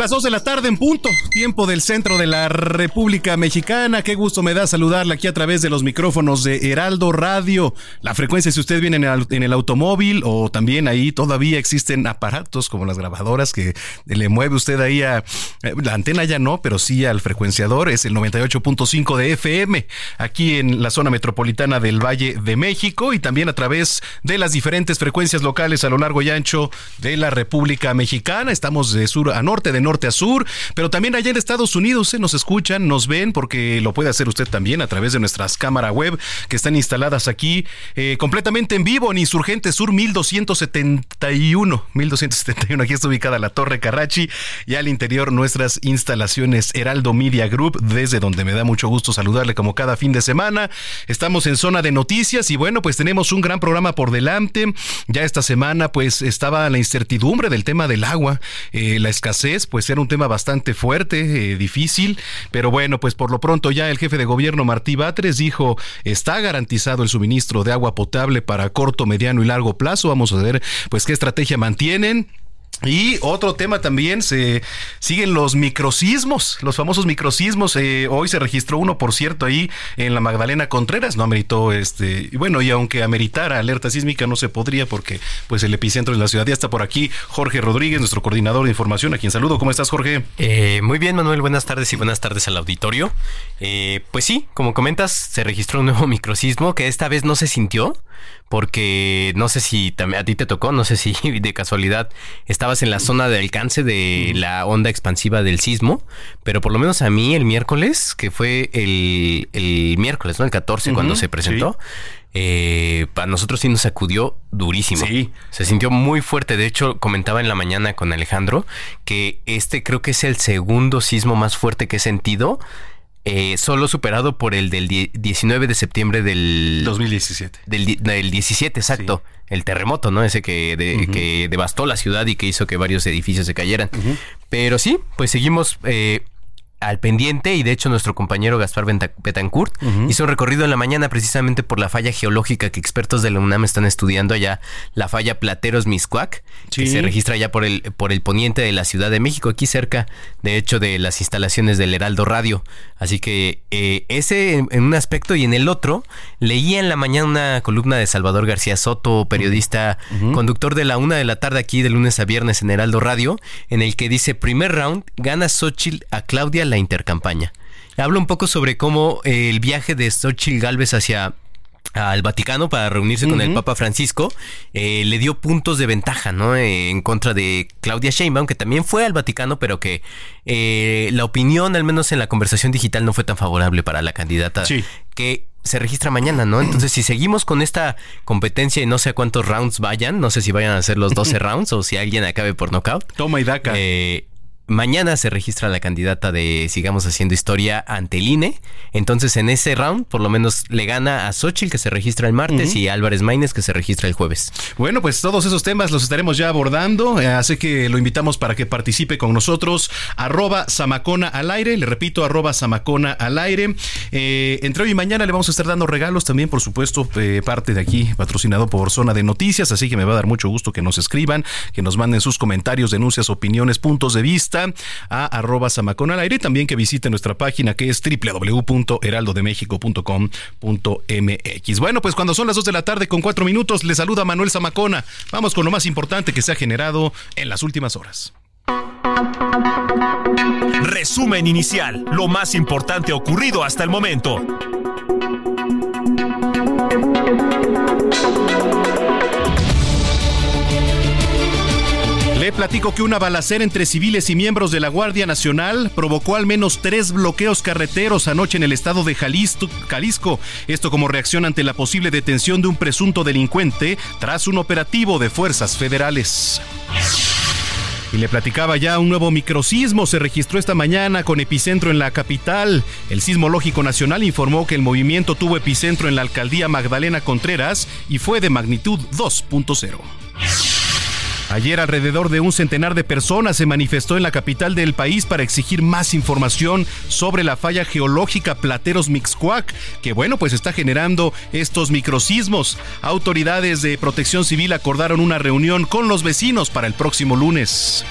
Las 2 de la tarde en punto, tiempo del centro de la República Mexicana. Qué gusto me da saludarla aquí a través de los micrófonos de Heraldo Radio. La frecuencia, si usted viene en el, automóvil o también ahí todavía existen aparatos como las grabadoras que le mueve usted ahí a eh, la antena ya no, pero sí al frecuenciador, es el 98.5 de FM aquí en la zona metropolitana del Valle de México y también a través de las diferentes frecuencias locales a lo largo y ancho de la República Mexicana. Estamos de sur a norte, de norte a sur, pero también allá en Estados Unidos se nos escuchan, nos ven, porque lo puede hacer usted también a través de nuestras cámaras web que están instaladas aquí eh, completamente en vivo en Insurgente Sur 1271. 1271, aquí está ubicada la Torre Carrachi y al interior nuestras instalaciones Heraldo Media Group, desde donde me da mucho gusto saludarle como cada fin de semana. Estamos en zona de noticias y bueno, pues tenemos un gran programa por delante. Ya esta semana pues estaba la incertidumbre del tema del agua, eh, la escasez, pues era un tema bastante fuerte, eh, difícil, pero bueno, pues por lo pronto ya el jefe de gobierno Martí Batres dijo, está garantizado el suministro de agua potable para corto, mediano y largo plazo. Vamos a ver pues qué estrategia mantienen. Y otro tema también, se siguen los microsismos, los famosos microsismos. Eh, hoy se registró uno, por cierto, ahí en la Magdalena Contreras, no ameritó este, y bueno, y aunque ameritara alerta sísmica no se podría porque pues el epicentro de la ciudad ya está por aquí. Jorge Rodríguez, nuestro coordinador de información, a quien saludo. ¿Cómo estás, Jorge? Eh, muy bien, Manuel, buenas tardes y buenas tardes al auditorio. Eh, pues sí, como comentas, se registró un nuevo microsismo que esta vez no se sintió porque no sé si a ti te tocó, no sé si de casualidad estabas en la zona de alcance de la onda expansiva del sismo, pero por lo menos a mí el miércoles, que fue el, miércoles, ¿no? El 14 cuando se presentó. Eh, para nosotros sí nos sacudió durísimo. Sí. Se sintió muy fuerte. De hecho, comentaba en la mañana con Alejandro que este creo que es el segundo sismo más fuerte que he sentido eh, solo superado por el del 19 de septiembre del 2017. Del, del 17, exacto. El terremoto, ¿no? Ese que, que, devastó la ciudad y que hizo que varios edificios se cayeran. Pero sí, pues seguimos eh, al pendiente y de hecho nuestro compañero Gaspar Betancourt hizo un recorrido en la mañana precisamente por la falla geológica que expertos de la UNAM están estudiando allá, la falla Plateros Miscuac, que se registra ya por el, por el poniente de la Ciudad de México, aquí cerca de hecho de las instalaciones del Heraldo Radio. Así que eh, ese en, un aspecto y en el otro, leía en la mañana una columna de Salvador García Soto, periodista, conductor de la una de la tarde aquí de lunes a viernes en Heraldo Radio, en el que dice, primer round, gana Xochitl a Claudia la intercampaña. Habla un poco sobre cómo eh, el viaje de Xochitl Galvez hacia al Vaticano para reunirse con el Papa Francisco, eh, le dio puntos de ventaja, ¿no? Eh, en contra de Claudia Sheinbaum, que también fue al Vaticano, pero que la opinión, al menos en la conversación digital, no fue tan favorable para la candidata que se registra mañana, ¿no? Entonces, si seguimos con esta competencia y no sé cuántos rounds vayan, no sé si vayan a ser los 12 rounds o si alguien acabe por knockout. Toma y daca. Eh, Mañana se registra la candidata de Sigamos Haciendo Historia ante el INE. Entonces, en ese round, por lo menos le gana a Xochitl, que se registra el martes, y Álvarez Maínez, que se registra el jueves. Bueno, pues todos esos temas los estaremos ya abordando. Eh, así que lo invitamos para que participe con nosotros. Arroba Samacona al aire. Le repito, arroba Samacona al aire. Eh, entre hoy y mañana le vamos a estar dando regalos también, por supuesto, eh, parte de aquí, patrocinado por Zona de Noticias. Así que me va a dar mucho gusto que nos escriban, que nos manden sus comentarios, denuncias, opiniones, puntos de vista a arroba Samacón al aire y también que visite nuestra página que es www.heraldodemexico.com.mx. Bueno, pues cuando son las 2 de la tarde con 4 minutos, le saluda Manuel Zamacona. Vamos con lo más importante que se ha generado en las últimas horas. Resumen inicial, lo más importante ocurrido hasta el momento. Le platico que una balacera entre civiles y miembros de la Guardia Nacional provocó al menos tres bloqueos carreteros anoche en el estado de Jalisco. Esto como reacción ante la posible detención de un presunto delincuente tras un operativo de fuerzas federales. Y le platicaba ya un nuevo microsismo se registró esta mañana con epicentro en la capital. El Sismológico Nacional informó que el movimiento tuvo epicentro en la alcaldía Magdalena Contreras y fue de magnitud 2.0. Ayer alrededor de un centenar de personas se manifestó en la capital del país para exigir más información sobre la falla geológica Plateros Mixcuac, que bueno, pues está generando estos microsismos. Autoridades de protección civil acordaron una reunión con los vecinos para el próximo lunes.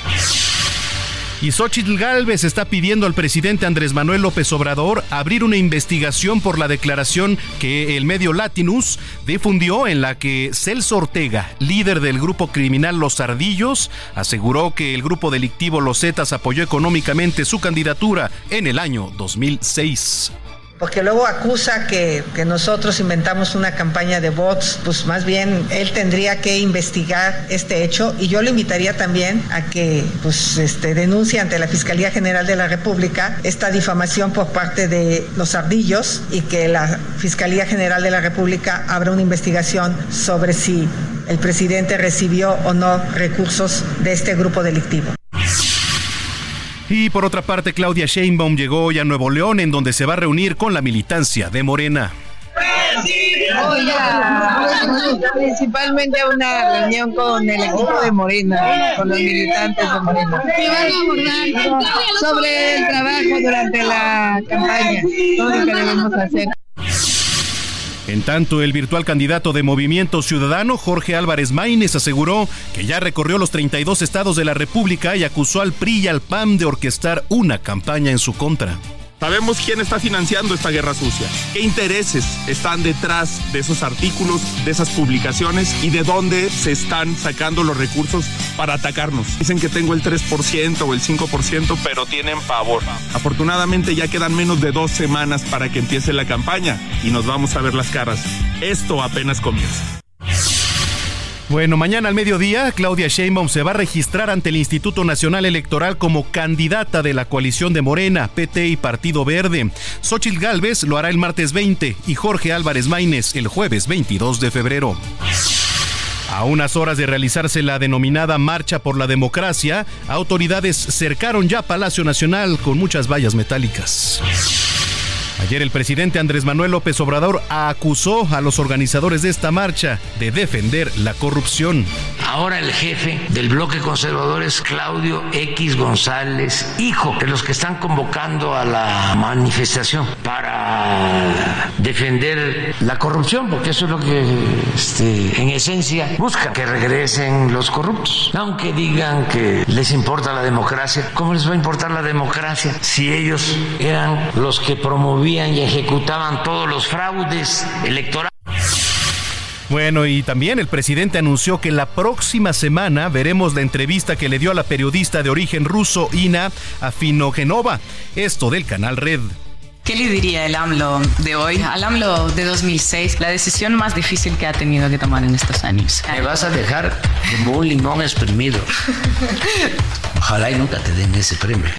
Y Xochitl Galvez está pidiendo al presidente Andrés Manuel López Obrador abrir una investigación por la declaración que el medio Latinus difundió en la que Celso Ortega, líder del grupo criminal Los Ardillos, aseguró que el grupo delictivo Los Zetas apoyó económicamente su candidatura en el año 2006 porque luego acusa que, nosotros inventamos una campaña de bots, pues más bien él tendría que investigar este hecho y yo le invitaría también a que pues este denuncie ante la Fiscalía General de la República esta difamación por parte de los ardillos y que la Fiscalía General de la República abra una investigación sobre si el presidente recibió o no recursos de este grupo delictivo. Y por otra parte, Claudia Sheinbaum llegó hoy a Nuevo León, en donde se va a reunir con la militancia de Morena. principalmente una reunión con el equipo de Morena, con los militantes de Morena. Sobre el trabajo durante la campaña, todo lo que debemos hacer. En tanto, el virtual candidato de Movimiento Ciudadano, Jorge Álvarez Maínez, aseguró que ya recorrió los 32 estados de la República y acusó al PRI y al PAN de orquestar una campaña en su contra. Sabemos quién está financiando esta guerra sucia, qué intereses están detrás de esos artículos, de esas publicaciones y de dónde se están sacando los recursos para atacarnos. Dicen que tengo el 3% o el 5%, pero tienen pavor. Afortunadamente ya quedan menos de dos semanas para que empiece la campaña y nos vamos a ver las caras. Esto apenas comienza. Bueno, mañana al mediodía, Claudia Sheinbaum se va a registrar ante el Instituto Nacional Electoral como candidata de la coalición de Morena, PT y Partido Verde. Xochitl Galvez lo hará el martes 20 y Jorge Álvarez Maínez el jueves 22 de febrero. A unas horas de realizarse la denominada Marcha por la Democracia, autoridades cercaron ya Palacio Nacional con muchas vallas metálicas. Ayer el presidente Andrés Manuel López Obrador acusó a los organizadores de esta marcha de defender la corrupción. Ahora el jefe del bloque conservador es Claudio X González, hijo de los que están convocando a la manifestación para defender la corrupción, porque eso es lo que este, en esencia busca, que regresen los corruptos. Aunque digan que les importa la democracia, ¿cómo les va a importar la democracia si ellos eran los que promovían y ejecutaban todos los fraudes electorales. Bueno, y también el presidente anunció que la próxima semana veremos la entrevista que le dio a la periodista de origen ruso Ina Afinogenova, esto del canal Red. ¿Qué le diría el AMLO de hoy al AMLO de 2006? La decisión más difícil que ha tenido que tomar en estos años. Me vas a dejar como un limón exprimido. Ojalá y nunca te den ese premio.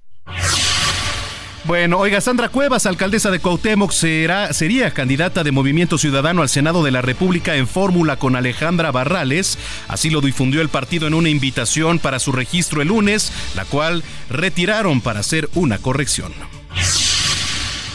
Bueno, oiga, Sandra Cuevas, alcaldesa de Cuauhtémoc, será, sería candidata de Movimiento Ciudadano al Senado de la República en fórmula con Alejandra Barrales. Así lo difundió el partido en una invitación para su registro el lunes, la cual retiraron para hacer una corrección.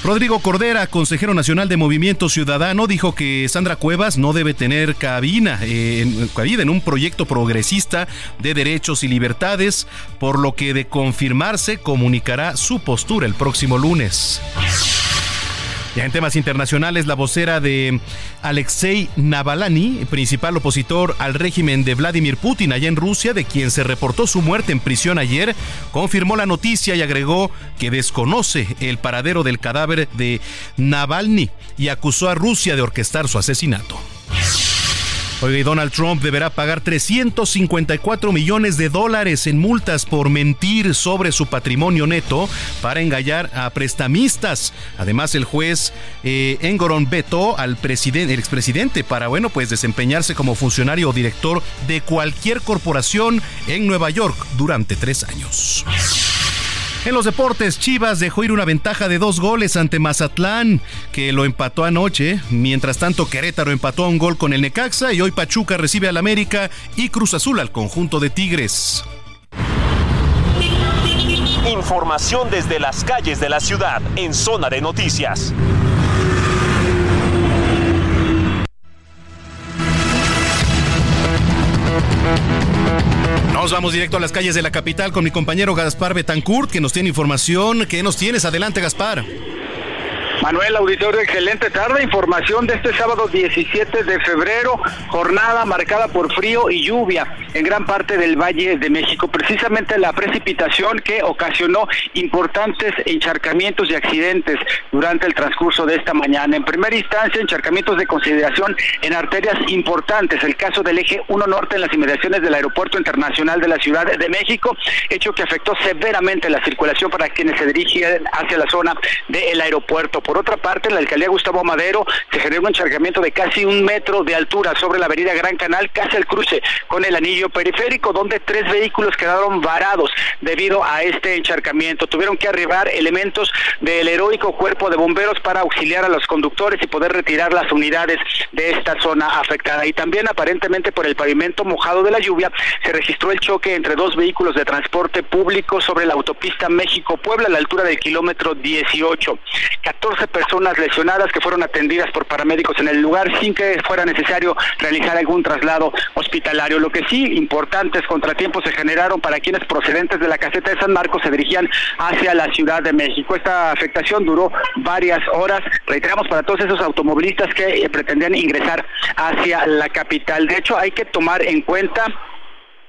Rodrigo Cordera, consejero nacional de Movimiento Ciudadano, dijo que Sandra Cuevas no debe tener cabina, en, cabida en un proyecto progresista de derechos y libertades, por lo que de confirmarse comunicará su postura el próximo lunes. Ya en temas internacionales, la vocera de Alexei Navalny, principal opositor al régimen de Vladimir Putin allá en Rusia, de quien se reportó su muerte en prisión ayer, confirmó la noticia y agregó que desconoce el paradero del cadáver de Navalny y acusó a Rusia de orquestar su asesinato. Oiga, y Donald Trump deberá pagar 354 millones de dólares en multas por mentir sobre su patrimonio neto para engañar a prestamistas. Además, el juez eh, Engoron vetó al presidente, expresidente para, bueno, pues desempeñarse como funcionario o director de cualquier corporación en Nueva York durante tres años. En los deportes, Chivas dejó ir una ventaja de dos goles ante Mazatlán, que lo empató anoche. Mientras tanto, Querétaro empató a un gol con el Necaxa y hoy Pachuca recibe al América y Cruz Azul al conjunto de Tigres. Información desde las calles de la ciudad en Zona de Noticias. Nos vamos directo a las calles de la capital con mi compañero Gaspar Betancourt, que nos tiene información. ¿Qué nos tienes? Adelante, Gaspar. Manuel Auditorio, excelente tarde. Información de este sábado 17 de febrero, jornada marcada por frío y lluvia en gran parte del Valle de México. Precisamente la precipitación que ocasionó importantes encharcamientos y accidentes durante el transcurso de esta mañana. En primera instancia, encharcamientos de consideración en arterias importantes. El caso del eje 1 Norte en las inmediaciones del Aeropuerto Internacional de la Ciudad de México, hecho que afectó severamente la circulación para quienes se dirigían hacia la zona del aeropuerto. Otra parte, en la alcaldía Gustavo Madero se generó un encharcamiento de casi un metro de altura sobre la avenida Gran Canal, casi al cruce con el anillo periférico, donde tres vehículos quedaron varados debido a este encharcamiento. Tuvieron que arribar elementos del heroico cuerpo de bomberos para auxiliar a los conductores y poder retirar las unidades de esta zona afectada. Y también aparentemente por el pavimento mojado de la lluvia se registró el choque entre dos vehículos de transporte público sobre la autopista México-Puebla a la altura del kilómetro 18. 14 personas lesionadas que fueron atendidas por paramédicos en el lugar sin que fuera necesario realizar algún traslado hospitalario. Lo que sí, importantes contratiempos se generaron para quienes procedentes de la caseta de San Marcos se dirigían hacia la Ciudad de México. Esta afectación duró varias horas. Reiteramos para todos esos automovilistas que eh, pretendían ingresar hacia la capital. De hecho, hay que tomar en cuenta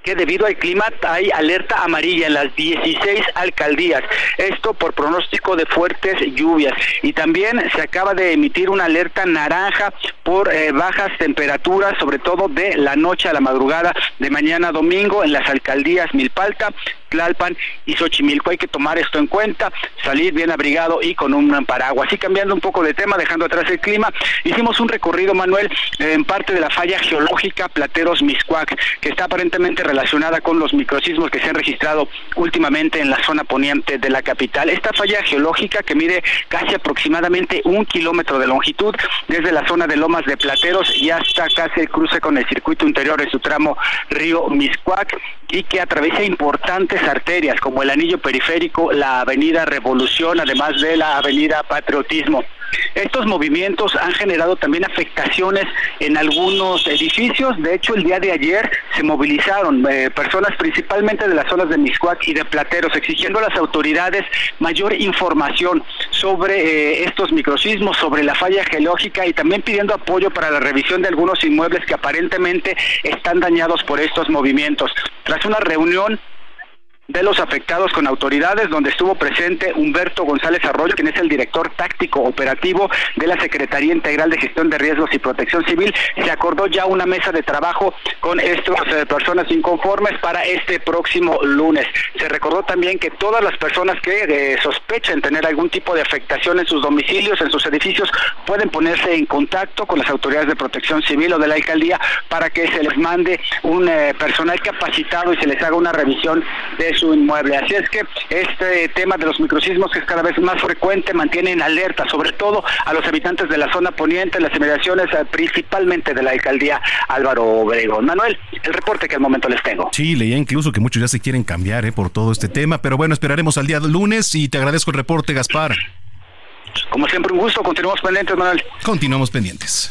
que debido al clima hay alerta amarilla en las 16 alcaldías. Esto por pronóstico de fuertes lluvias. Y también se acaba de emitir una alerta naranja por eh, bajas temperaturas, sobre todo de la noche a la madrugada de mañana domingo en las alcaldías Milpalta, Tlalpan y Xochimilco. Hay que tomar esto en cuenta, salir bien abrigado y con un paraguas. Así cambiando un poco de tema, dejando atrás el clima, hicimos un recorrido, Manuel, en parte de la falla geológica Plateros Miscuac, que está aparentemente relacionada con los microsismos que se han registrado últimamente en la zona poniente de la capital. Esta falla geológica que mide casi aproximadamente un kilómetro de longitud desde la zona de Lomas de Plateros y hasta casi el cruce con el circuito interior de su tramo Río Miscuac y que atraviesa importantes arterias como el anillo periférico, la avenida Revolución, además de la avenida Patriotismo. Estos movimientos han generado también afectaciones en algunos edificios. De hecho, el día de ayer se movilizaron eh, personas principalmente de las zonas de Miscuac y de Plateros, exigiendo a las autoridades mayor información sobre eh, estos microsismos, sobre la falla geológica y también pidiendo apoyo para la revisión de algunos inmuebles que aparentemente están dañados por estos movimientos. Tras una reunión de los afectados con autoridades, donde estuvo presente Humberto González Arroyo, quien es el director táctico operativo de la Secretaría Integral de Gestión de Riesgos y Protección Civil. Se acordó ya una mesa de trabajo con estas eh, personas inconformes para este próximo lunes. Se recordó también que todas las personas que eh, sospechen tener algún tipo de afectación en sus domicilios, en sus edificios, pueden ponerse en contacto con las autoridades de protección civil o de la alcaldía para que se les mande un eh, personal capacitado y se les haga una revisión de su inmueble. Así es que este tema de los microsismos que es cada vez más frecuente mantiene en alerta, sobre todo a los habitantes de la zona poniente, las inmediaciones eh, principalmente de la alcaldía Álvaro Obregón. Manuel, el reporte que al momento les tengo. Sí, leía incluso que muchos ya se quieren cambiar eh, por todo este tema, pero bueno, esperaremos al día lunes y te agradezco el reporte, Gaspar. Como siempre, un gusto. Continuamos pendientes, Manuel. Continuamos pendientes.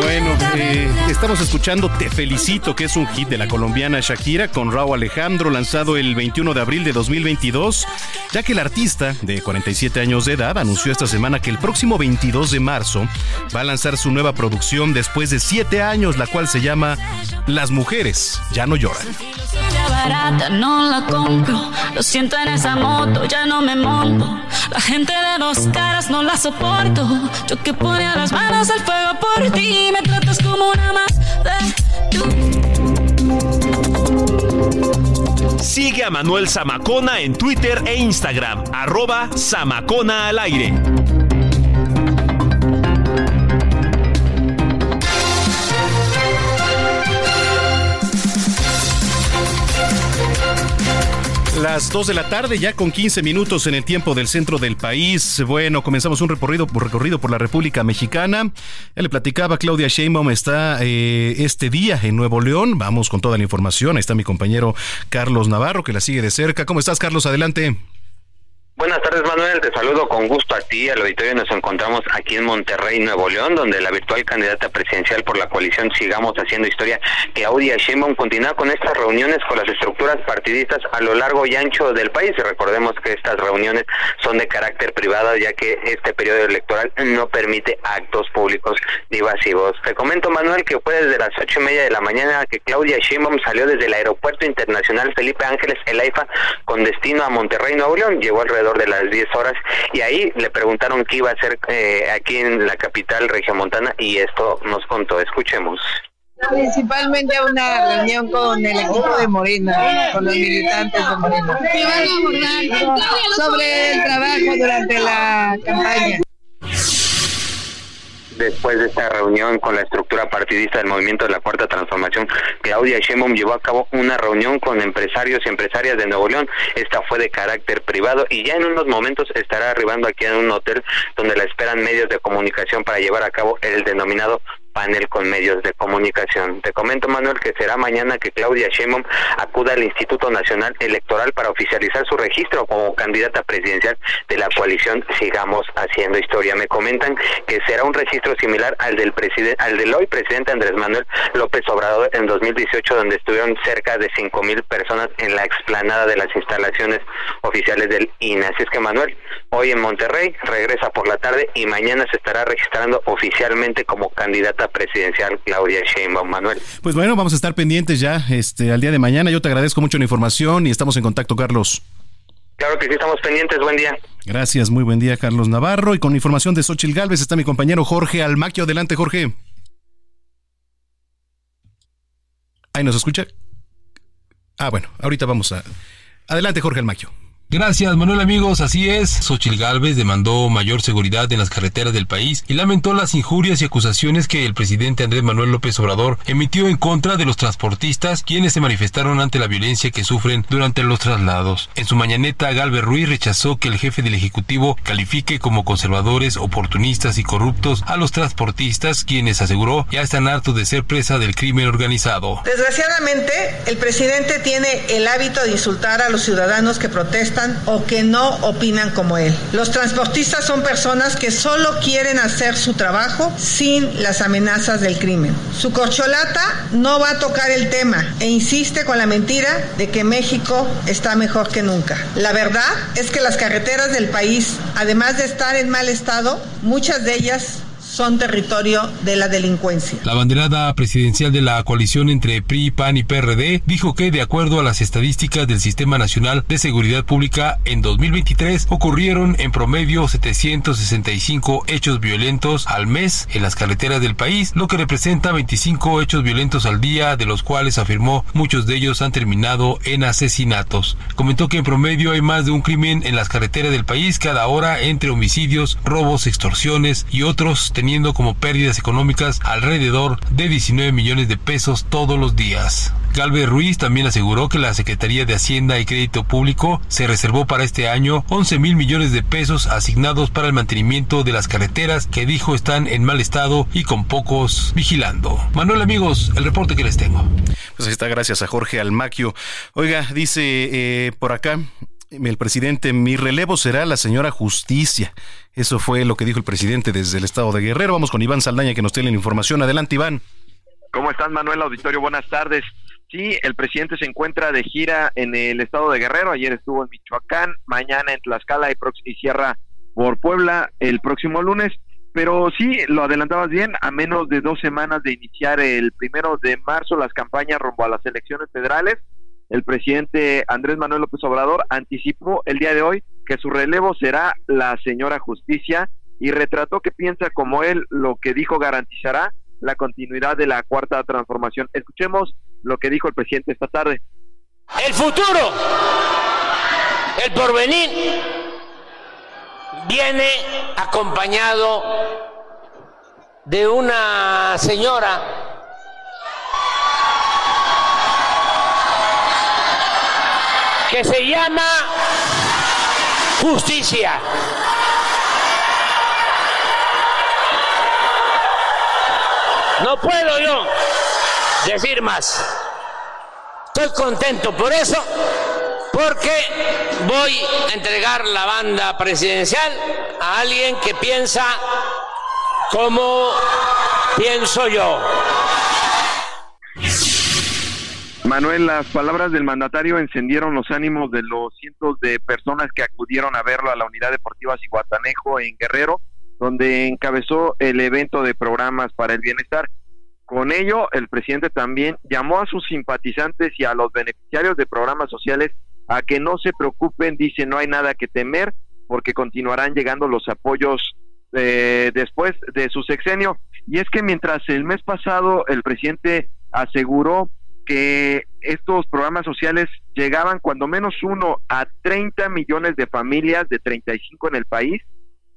Bueno, eh, estamos escuchando Te Felicito, que es un hit de la colombiana Shakira con Raúl Alejandro, lanzado el 21 de abril de 2022, ya que el artista, de 47 años de edad, anunció esta semana que el próximo 22 de marzo va a lanzar su nueva producción después de 7 años, la cual se llama Las mujeres ya no lloran. barata, no la compro. Lo siento en esa moto, ya no me monto. La gente de dos caras no la soporto. Yo que ponía las manos al fuego por me tratas como una más de Sigue a Manuel Zamacona en Twitter e Instagram, arroba Zamacona al aire. Las 2 de la tarde, ya con 15 minutos en el tiempo del centro del país. Bueno, comenzamos un recorrido, recorrido por la República Mexicana. Ya le platicaba, Claudia Sheinbaum está eh, este día en Nuevo León. Vamos con toda la información. Ahí está mi compañero Carlos Navarro, que la sigue de cerca. ¿Cómo estás, Carlos? Adelante. Buenas tardes, Manuel. Te saludo con gusto a ti, al auditorio. Nos encontramos aquí en Monterrey, Nuevo León, donde la virtual candidata presidencial por la coalición Sigamos Haciendo Historia, Claudia Sheinbaum, continúa con estas reuniones con las estructuras partidistas a lo largo y ancho del país. Y recordemos que estas reuniones son de carácter privado, ya que este periodo electoral no permite actos públicos divasivos. Te comento, Manuel, que fue desde las ocho y media de la mañana que Claudia Sheinbaum salió desde el Aeropuerto Internacional Felipe Ángeles, el AIFA, con destino a Monterrey, Nuevo León. Llegó alrededor de las 10 horas y ahí le preguntaron qué iba a hacer eh, aquí en la capital regiomontana y esto nos contó. Escuchemos. Principalmente a una reunión con el equipo de Morena, con los militantes de Morena. Sobre el trabajo durante la campaña después de esta reunión con la estructura partidista del movimiento de la Cuarta Transformación, Claudia Sheinbaum llevó a cabo una reunión con empresarios y empresarias de Nuevo León. Esta fue de carácter privado y ya en unos momentos estará arribando aquí en un hotel donde la esperan medios de comunicación para llevar a cabo el denominado panel con medios de comunicación. Te comento, Manuel, que será mañana que Claudia Sheinbaum acuda al Instituto Nacional Electoral para oficializar su registro como candidata presidencial de la coalición Sigamos Haciendo Historia. Me comentan que será un registro similar al del presidente, al del hoy presidente Andrés Manuel López Obrador en 2018, donde estuvieron cerca de cinco mil personas en la explanada de las instalaciones oficiales del INE. Así es que Manuel, hoy en Monterrey regresa por la tarde y mañana se estará registrando oficialmente como candidata presidencial Claudia Sheinbaum Manuel. Pues bueno, vamos a estar pendientes ya este al día de mañana. Yo te agradezco mucho la información y estamos en contacto, Carlos. Claro que sí, estamos pendientes. Buen día. Gracias, muy buen día, Carlos Navarro. Y con información de Xochil Gálvez está mi compañero Jorge Almaquio. Adelante, Jorge. Ahí nos escucha. Ah, bueno, ahorita vamos a. Adelante, Jorge Almaquio. Gracias, Manuel amigos, así es. Xochil Gálvez demandó mayor seguridad en las carreteras del país y lamentó las injurias y acusaciones que el presidente Andrés Manuel López Obrador emitió en contra de los transportistas, quienes se manifestaron ante la violencia que sufren durante los traslados. En su mañaneta, Galvez Ruiz rechazó que el jefe del Ejecutivo califique como conservadores, oportunistas y corruptos a los transportistas, quienes aseguró ya están hartos de ser presa del crimen organizado. Desgraciadamente, el presidente tiene el hábito de insultar a los ciudadanos que protestan o que no opinan como él. Los transportistas son personas que solo quieren hacer su trabajo sin las amenazas del crimen. Su corcholata no va a tocar el tema e insiste con la mentira de que México está mejor que nunca. La verdad es que las carreteras del país, además de estar en mal estado, muchas de ellas son territorio de la delincuencia. La banderada presidencial de la coalición entre PRI, PAN y PRD dijo que, de acuerdo a las estadísticas del Sistema Nacional de Seguridad Pública, en 2023 ocurrieron en promedio 765 hechos violentos al mes en las carreteras del país, lo que representa 25 hechos violentos al día, de los cuales afirmó muchos de ellos han terminado en asesinatos. Comentó que en promedio hay más de un crimen en las carreteras del país cada hora entre homicidios, robos, extorsiones y otros, teniendo como pérdidas económicas alrededor de 19 millones de pesos todos los días. Galvez Ruiz también aseguró que la Secretaría de Hacienda y Crédito Público se reservó para este año 11 mil millones de pesos asignados para el mantenimiento de las carreteras que dijo están en mal estado y con pocos vigilando. Manuel amigos, el reporte que les tengo. Pues está, gracias a Jorge Almaquio. Oiga, dice eh, por acá el presidente, mi relevo será la señora Justicia. Eso fue lo que dijo el presidente desde el estado de Guerrero. Vamos con Iván Saldaña que nos tiene la información. Adelante, Iván. ¿Cómo estás, Manuel Auditorio? Buenas tardes. Sí, el presidente se encuentra de gira en el estado de Guerrero. Ayer estuvo en Michoacán, mañana en Tlaxcala y, y cierra por Puebla el próximo lunes. Pero sí, lo adelantabas bien, a menos de dos semanas de iniciar el primero de marzo las campañas rumbo a las elecciones federales, el presidente Andrés Manuel López Obrador anticipó el día de hoy que su relevo será la señora Justicia y retrató que piensa como él lo que dijo garantizará la continuidad de la cuarta transformación. Escuchemos lo que dijo el presidente esta tarde. El futuro, el porvenir, viene acompañado de una señora que se llama justicia. No puedo yo decir más. Estoy contento por eso, porque voy a entregar la banda presidencial a alguien que piensa como pienso yo. Manuel, las palabras del mandatario encendieron los ánimos de los cientos de personas que acudieron a verlo a la unidad deportiva Ciguatanejo en Guerrero, donde encabezó el evento de programas para el bienestar. Con ello, el presidente también llamó a sus simpatizantes y a los beneficiarios de programas sociales a que no se preocupen, dice, no hay nada que temer, porque continuarán llegando los apoyos eh, después de su sexenio. Y es que mientras el mes pasado el presidente aseguró que estos programas sociales llegaban cuando menos uno a 30 millones de familias de 35 en el país.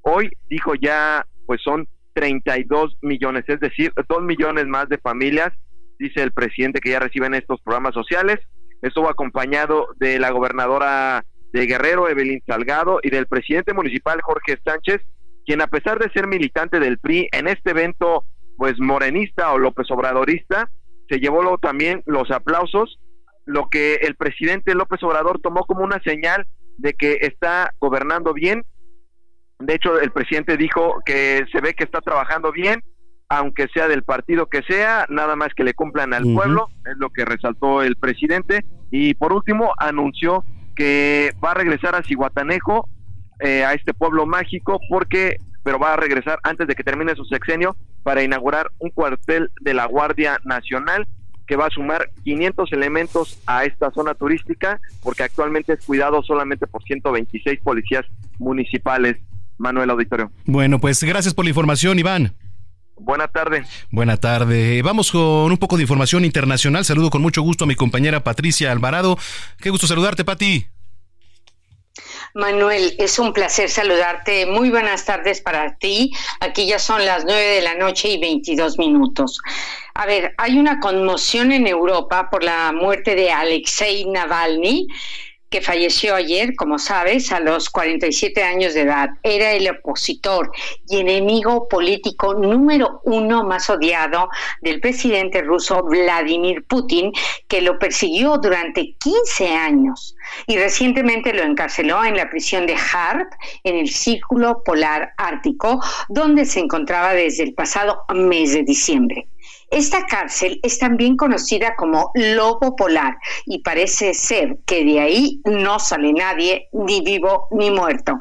Hoy dijo ya, pues son 32 millones, es decir, 2 millones más de familias, dice el presidente que ya reciben estos programas sociales. Estuvo acompañado de la gobernadora de Guerrero, Evelyn Salgado, y del presidente municipal, Jorge Sánchez, quien a pesar de ser militante del PRI en este evento, pues morenista o López Obradorista, se llevó luego también los aplausos, lo que el presidente López Obrador tomó como una señal de que está gobernando bien. De hecho, el presidente dijo que se ve que está trabajando bien, aunque sea del partido que sea, nada más que le cumplan al pueblo, es lo que resaltó el presidente. Y por último, anunció que va a regresar a Cihuatanejo, eh, a este pueblo mágico, porque, pero va a regresar antes de que termine su sexenio, para inaugurar un cuartel de la Guardia Nacional que va a sumar 500 elementos a esta zona turística, porque actualmente es cuidado solamente por 126 policías municipales. Manuel Auditorio. Bueno, pues gracias por la información, Iván. Buena tarde. Buena tarde. Vamos con un poco de información internacional. Saludo con mucho gusto a mi compañera Patricia Alvarado. Qué gusto saludarte, Pati. Manuel, es un placer saludarte. Muy buenas tardes para ti. Aquí ya son las nueve de la noche y 22 minutos. A ver, hay una conmoción en Europa por la muerte de Alexei Navalny que falleció ayer, como sabes, a los 47 años de edad. Era el opositor y enemigo político número uno más odiado del presidente ruso Vladimir Putin, que lo persiguió durante 15 años y recientemente lo encarceló en la prisión de Harp, en el Círculo Polar Ártico, donde se encontraba desde el pasado mes de diciembre. Esta cárcel es también conocida como Lobo Polar y parece ser que de ahí no sale nadie, ni vivo ni muerto.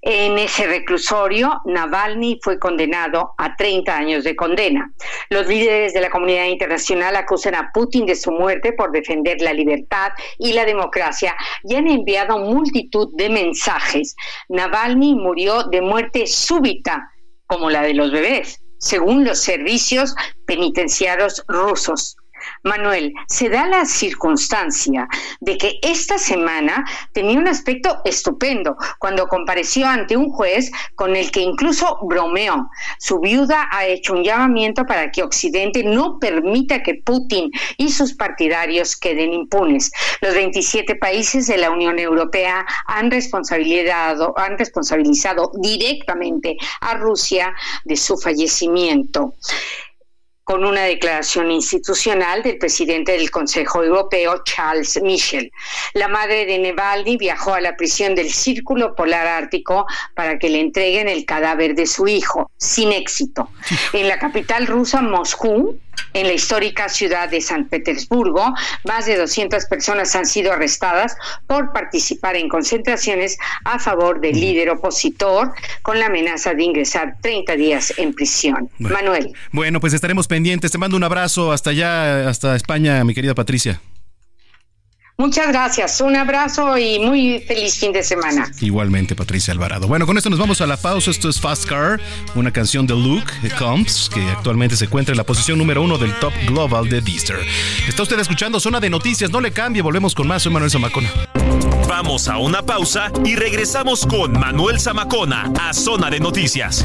En ese reclusorio, Navalny fue condenado a 30 años de condena. Los líderes de la comunidad internacional acusan a Putin de su muerte por defender la libertad y la democracia y han enviado multitud de mensajes. Navalny murió de muerte súbita, como la de los bebés según los servicios penitenciarios rusos. Manuel, se da la circunstancia de que esta semana tenía un aspecto estupendo cuando compareció ante un juez con el que incluso bromeó. Su viuda ha hecho un llamamiento para que Occidente no permita que Putin y sus partidarios queden impunes. Los 27 países de la Unión Europea han responsabilizado, han responsabilizado directamente a Rusia de su fallecimiento con una declaración institucional del presidente del Consejo Europeo, Charles Michel. La madre de Nevalny viajó a la prisión del Círculo Polar Ártico para que le entreguen el cadáver de su hijo, sin éxito. En la capital rusa, Moscú, en la histórica ciudad de San Petersburgo, más de 200 personas han sido arrestadas por participar en concentraciones a favor del líder opositor con la amenaza de ingresar 30 días en prisión. Manuel. Bueno, pues estaremos pendientes. Te mando un abrazo hasta allá, hasta España, mi querida Patricia. Muchas gracias, un abrazo y muy feliz fin de semana. Igualmente, Patricia Alvarado. Bueno, con esto nos vamos a la pausa. Esto es Fast Car, una canción de Luke Combs, que actualmente se encuentra en la posición número uno del Top Global de Deezer. Está usted escuchando Zona de Noticias, no le cambie, volvemos con más. Soy Manuel Zamacona. Vamos a una pausa y regresamos con Manuel Zamacona a Zona de Noticias.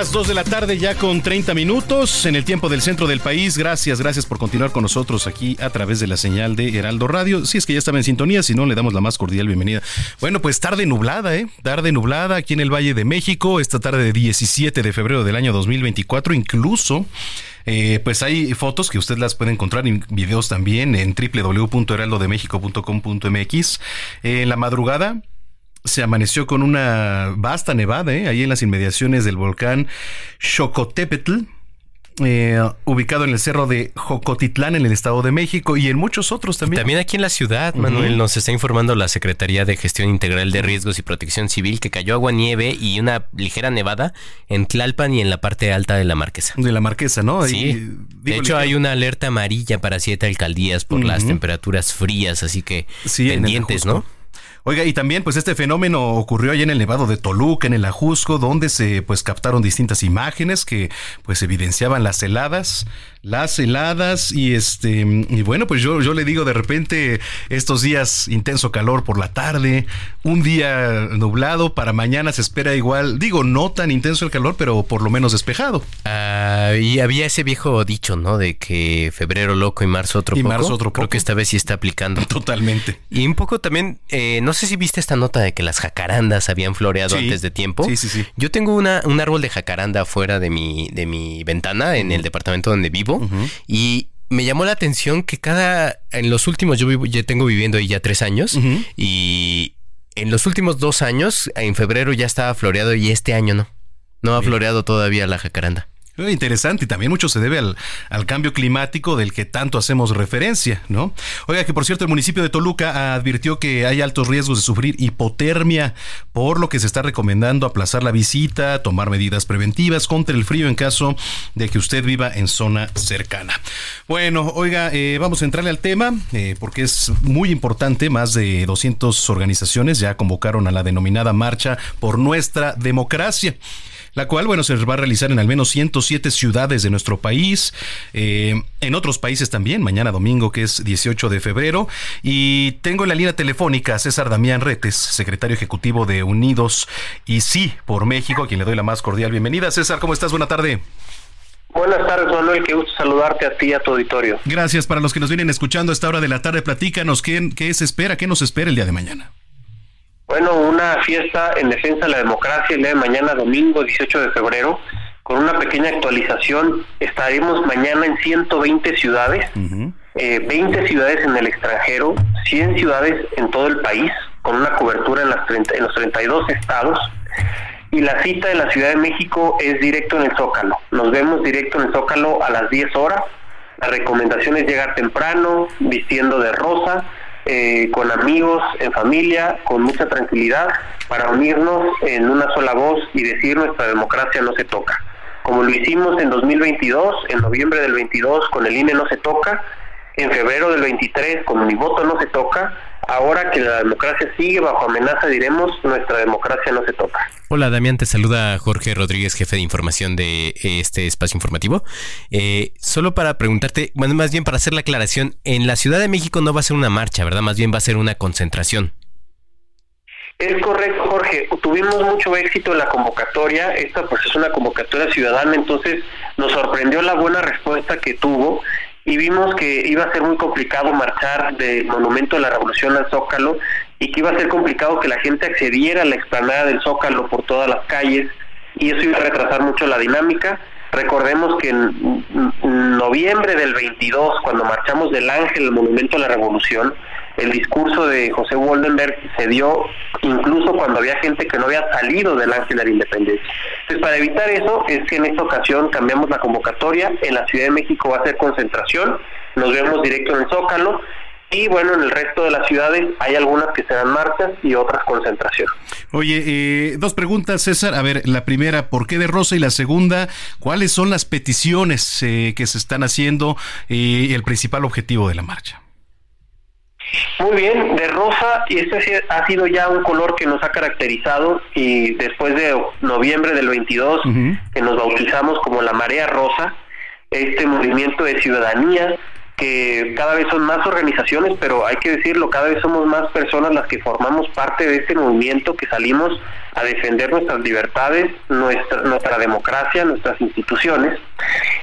Las 2 de la tarde ya con 30 minutos en el tiempo del centro del país. Gracias, gracias por continuar con nosotros aquí a través de la señal de Heraldo Radio. Si es que ya estaba en sintonía, si no, le damos la más cordial bienvenida. Bueno, pues tarde nublada, ¿eh? Tarde nublada aquí en el Valle de México, esta tarde de 17 de febrero del año 2024, incluso... Eh, pues hay fotos que usted las puede encontrar en videos también en www.heraldodemexico.com.mx. En la madrugada, se amaneció con una vasta nevada, ¿eh? ahí en las inmediaciones del volcán Xocotepetl. Eh, ubicado en el cerro de Jocotitlán en el Estado de México y en muchos otros también. También aquí en la ciudad, Manuel, nos está informando la Secretaría de Gestión Integral de Riesgos y Protección Civil que cayó agua nieve y una ligera nevada en Tlalpan y en la parte alta de la Marquesa. De la Marquesa, ¿no? sí. de hecho, hay una alerta amarilla para siete alcaldías por las temperaturas frías, así que pendientes, ¿no? Oiga, y también pues este fenómeno ocurrió allá en el Nevado de Toluca, en el Ajusco, donde se pues captaron distintas imágenes que pues evidenciaban las heladas, las heladas y este y bueno, pues yo yo le digo de repente estos días intenso calor por la tarde, un día nublado, para mañana se espera igual, digo, no tan intenso el calor, pero por lo menos despejado. Ah, y había ese viejo dicho, ¿no? De que febrero loco y marzo otro y poco. marzo otro Creo poco. que esta vez sí está aplicando. Totalmente. Y un poco también, eh, no sé si viste esta nota de que las jacarandas habían floreado Sí. antes de tiempo. Sí, sí, sí. Yo tengo una, un árbol de jacaranda fuera de mi, de mi ventana en el departamento donde vivo y me llamó la atención que cada, en los últimos, yo vivo, yo tengo viviendo ahí ya tres años y en los últimos dos años, en febrero ya estaba floreado y este año no. No ha floreado todavía la jacaranda. Interesante y también mucho se debe al, al cambio climático del que tanto hacemos referencia, ¿no? Oiga, que por cierto el municipio de Toluca advirtió que hay altos riesgos de sufrir hipotermia, por lo que se está recomendando aplazar la visita, tomar medidas preventivas contra el frío en caso de que usted viva en zona cercana. Bueno, oiga, eh, vamos a entrarle al tema eh, porque es muy importante. Más de 200 organizaciones ya convocaron a la denominada Marcha por Nuestra Democracia la cual, bueno, se va a realizar en al menos 107 ciudades de nuestro país, eh, en otros países también, mañana domingo, que es 18 de febrero. Y tengo en la línea telefónica a César Damián Retes, secretario ejecutivo de Unidos y Sí por México, a quien le doy la más cordial bienvenida. César, ¿cómo estás? Buena tarde. Buenas tardes, Manuel. Qué gusto saludarte a ti y a tu auditorio. Gracias para los que nos vienen escuchando a esta hora de la tarde. Platícanos, ¿qué, qué se espera? ¿Qué nos espera el día de mañana? Bueno, una fiesta en defensa de la democracia el día de mañana, domingo 18 de febrero, con una pequeña actualización. Estaremos mañana en 120 ciudades, eh, 20 ciudades en el extranjero, 100 ciudades en todo el país, con una cobertura en, las 30 en los 32 estados. y la cita en la Ciudad de México es directo en el Zócalo. Nos vemos directo en el Zócalo a las 10 horas. La recomendación es llegar temprano, vistiendo de rosa, eh, con amigos, en familia, con mucha tranquilidad, para unirnos en una sola voz y decir nuestra democracia no se toca. Como lo hicimos en 2022, en noviembre del 22 con el INE no se toca, en febrero del 23 con mi voto no se toca, ahora que la democracia sigue bajo amenaza, diremos, nuestra democracia no se toca. Hola Damián, te saluda Jorge Rodríguez, jefe de información de este espacio informativo. Eh, solo para preguntarte, bueno, más bien para hacer la aclaración, en la Ciudad de México no va a ser una marcha, ¿verdad? Más bien va a ser una concentración. Es correcto, Jorge. Tuvimos mucho éxito en la convocatoria. Esta pues es una convocatoria ciudadana, entonces nos sorprendió la buena respuesta que tuvo y vimos que iba a ser muy complicado marchar del Monumento de la Revolución al Zócalo y que iba a ser complicado que la gente accediera a la explanada del Zócalo por todas las calles y eso iba a retrasar mucho la dinámica. Recordemos que en noviembre del 22, cuando marchamos del Ángel al Monumento de la Revolución, el discurso de José Woldenberg se dio incluso cuando había gente que no había salido del Ángel de la Independencia. Entonces, para evitar eso, es que en esta ocasión cambiamos la convocatoria. En la Ciudad de México va a ser concentración. Nos vemos directo en el Zócalo. Y bueno, en el resto de las ciudades hay algunas que serán marchas y otras concentración. Oye, eh, dos preguntas, César. A ver, la primera, ¿por qué de Rosa? Y la segunda, ¿cuáles son las peticiones eh, que se están haciendo y el principal objetivo de la marcha? Muy bien, de rosa, y este ha sido ya un color que nos ha caracterizado y después de noviembre del 22, que nos bautizamos como la marea rosa, este movimiento de ciudadanía que cada vez son más organizaciones, pero hay que decirlo, cada vez somos más personas las que formamos parte de este movimiento, que salimos a defender nuestras libertades, nuestra, nuestra democracia, nuestras instituciones.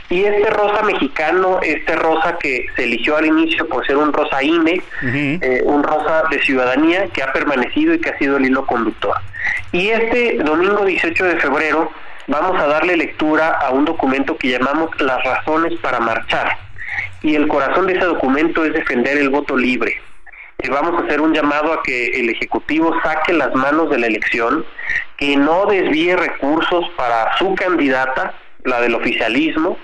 Y este rosa mexicano, este rosa que se eligió al inicio por ser un rosa INE, eh, un rosa de ciudadanía que ha permanecido y que ha sido el hilo conductor. Y este domingo 18 de febrero vamos a darle lectura a un documento que llamamos Las razones para marchar y el corazón de ese documento es defender el voto libre. Y vamos a hacer un llamado a que el Ejecutivo saque las manos de la elección, que no desvíe recursos para su candidata, la del oficialismo,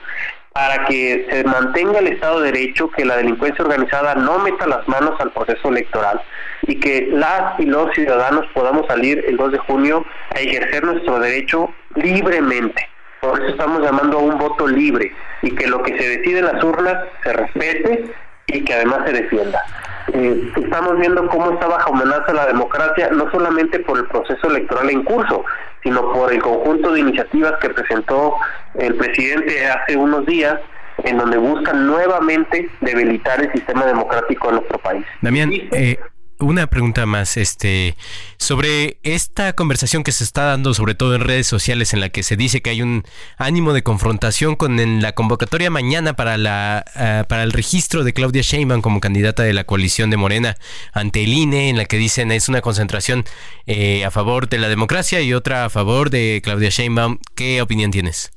para que se mantenga el Estado de Derecho, que la delincuencia organizada no meta las manos al proceso electoral y que las y los ciudadanos podamos salir el 2 de junio a ejercer nuestro derecho libremente. Por eso estamos llamando a un voto libre y que lo que se decide en las urnas se respete y que además se defienda. Eh, estamos viendo cómo está bajo amenaza la democracia, no solamente por el proceso electoral en curso, sino por el conjunto de iniciativas que presentó el presidente hace unos días en donde buscan nuevamente debilitar el sistema democrático de nuestro país. Damián, eh, una pregunta más, este, sobre esta conversación que se está dando, sobre todo en redes sociales, en la que se dice que hay un ánimo de confrontación con en la convocatoria mañana para la ah, para el registro de Claudia Sheinbaum como candidata de la coalición de Morena ante el INE, en la que dicen es una concentración eh, a favor de la democracia y otra a favor de Claudia Sheinbaum. ¿Qué opinión tienes?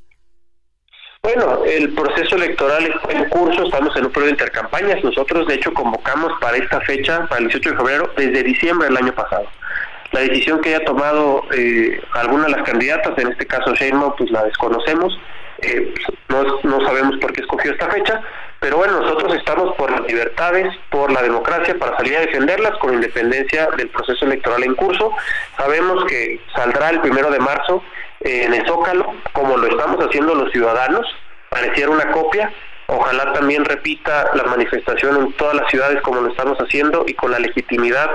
Bueno, el proceso electoral está en curso, estamos en un periodo de intercampañas. Nosotros, de hecho, convocamos para esta fecha, para el 18 de febrero, desde diciembre del año pasado. La decisión que haya tomado eh, alguna de las candidatas, en este caso Sheinbaum, pues la desconocemos. Eh, no, no sabemos por qué escogió esta fecha, pero bueno, nosotros estamos por las libertades, por la democracia, para salir a defenderlas con independencia del proceso electoral en curso. Sabemos que saldrá el primero de marzo en el Zócalo, como lo estamos haciendo los ciudadanos, pareciera una copia. Ojalá también repita la manifestación en todas las ciudades como lo estamos haciendo y con la legitimidad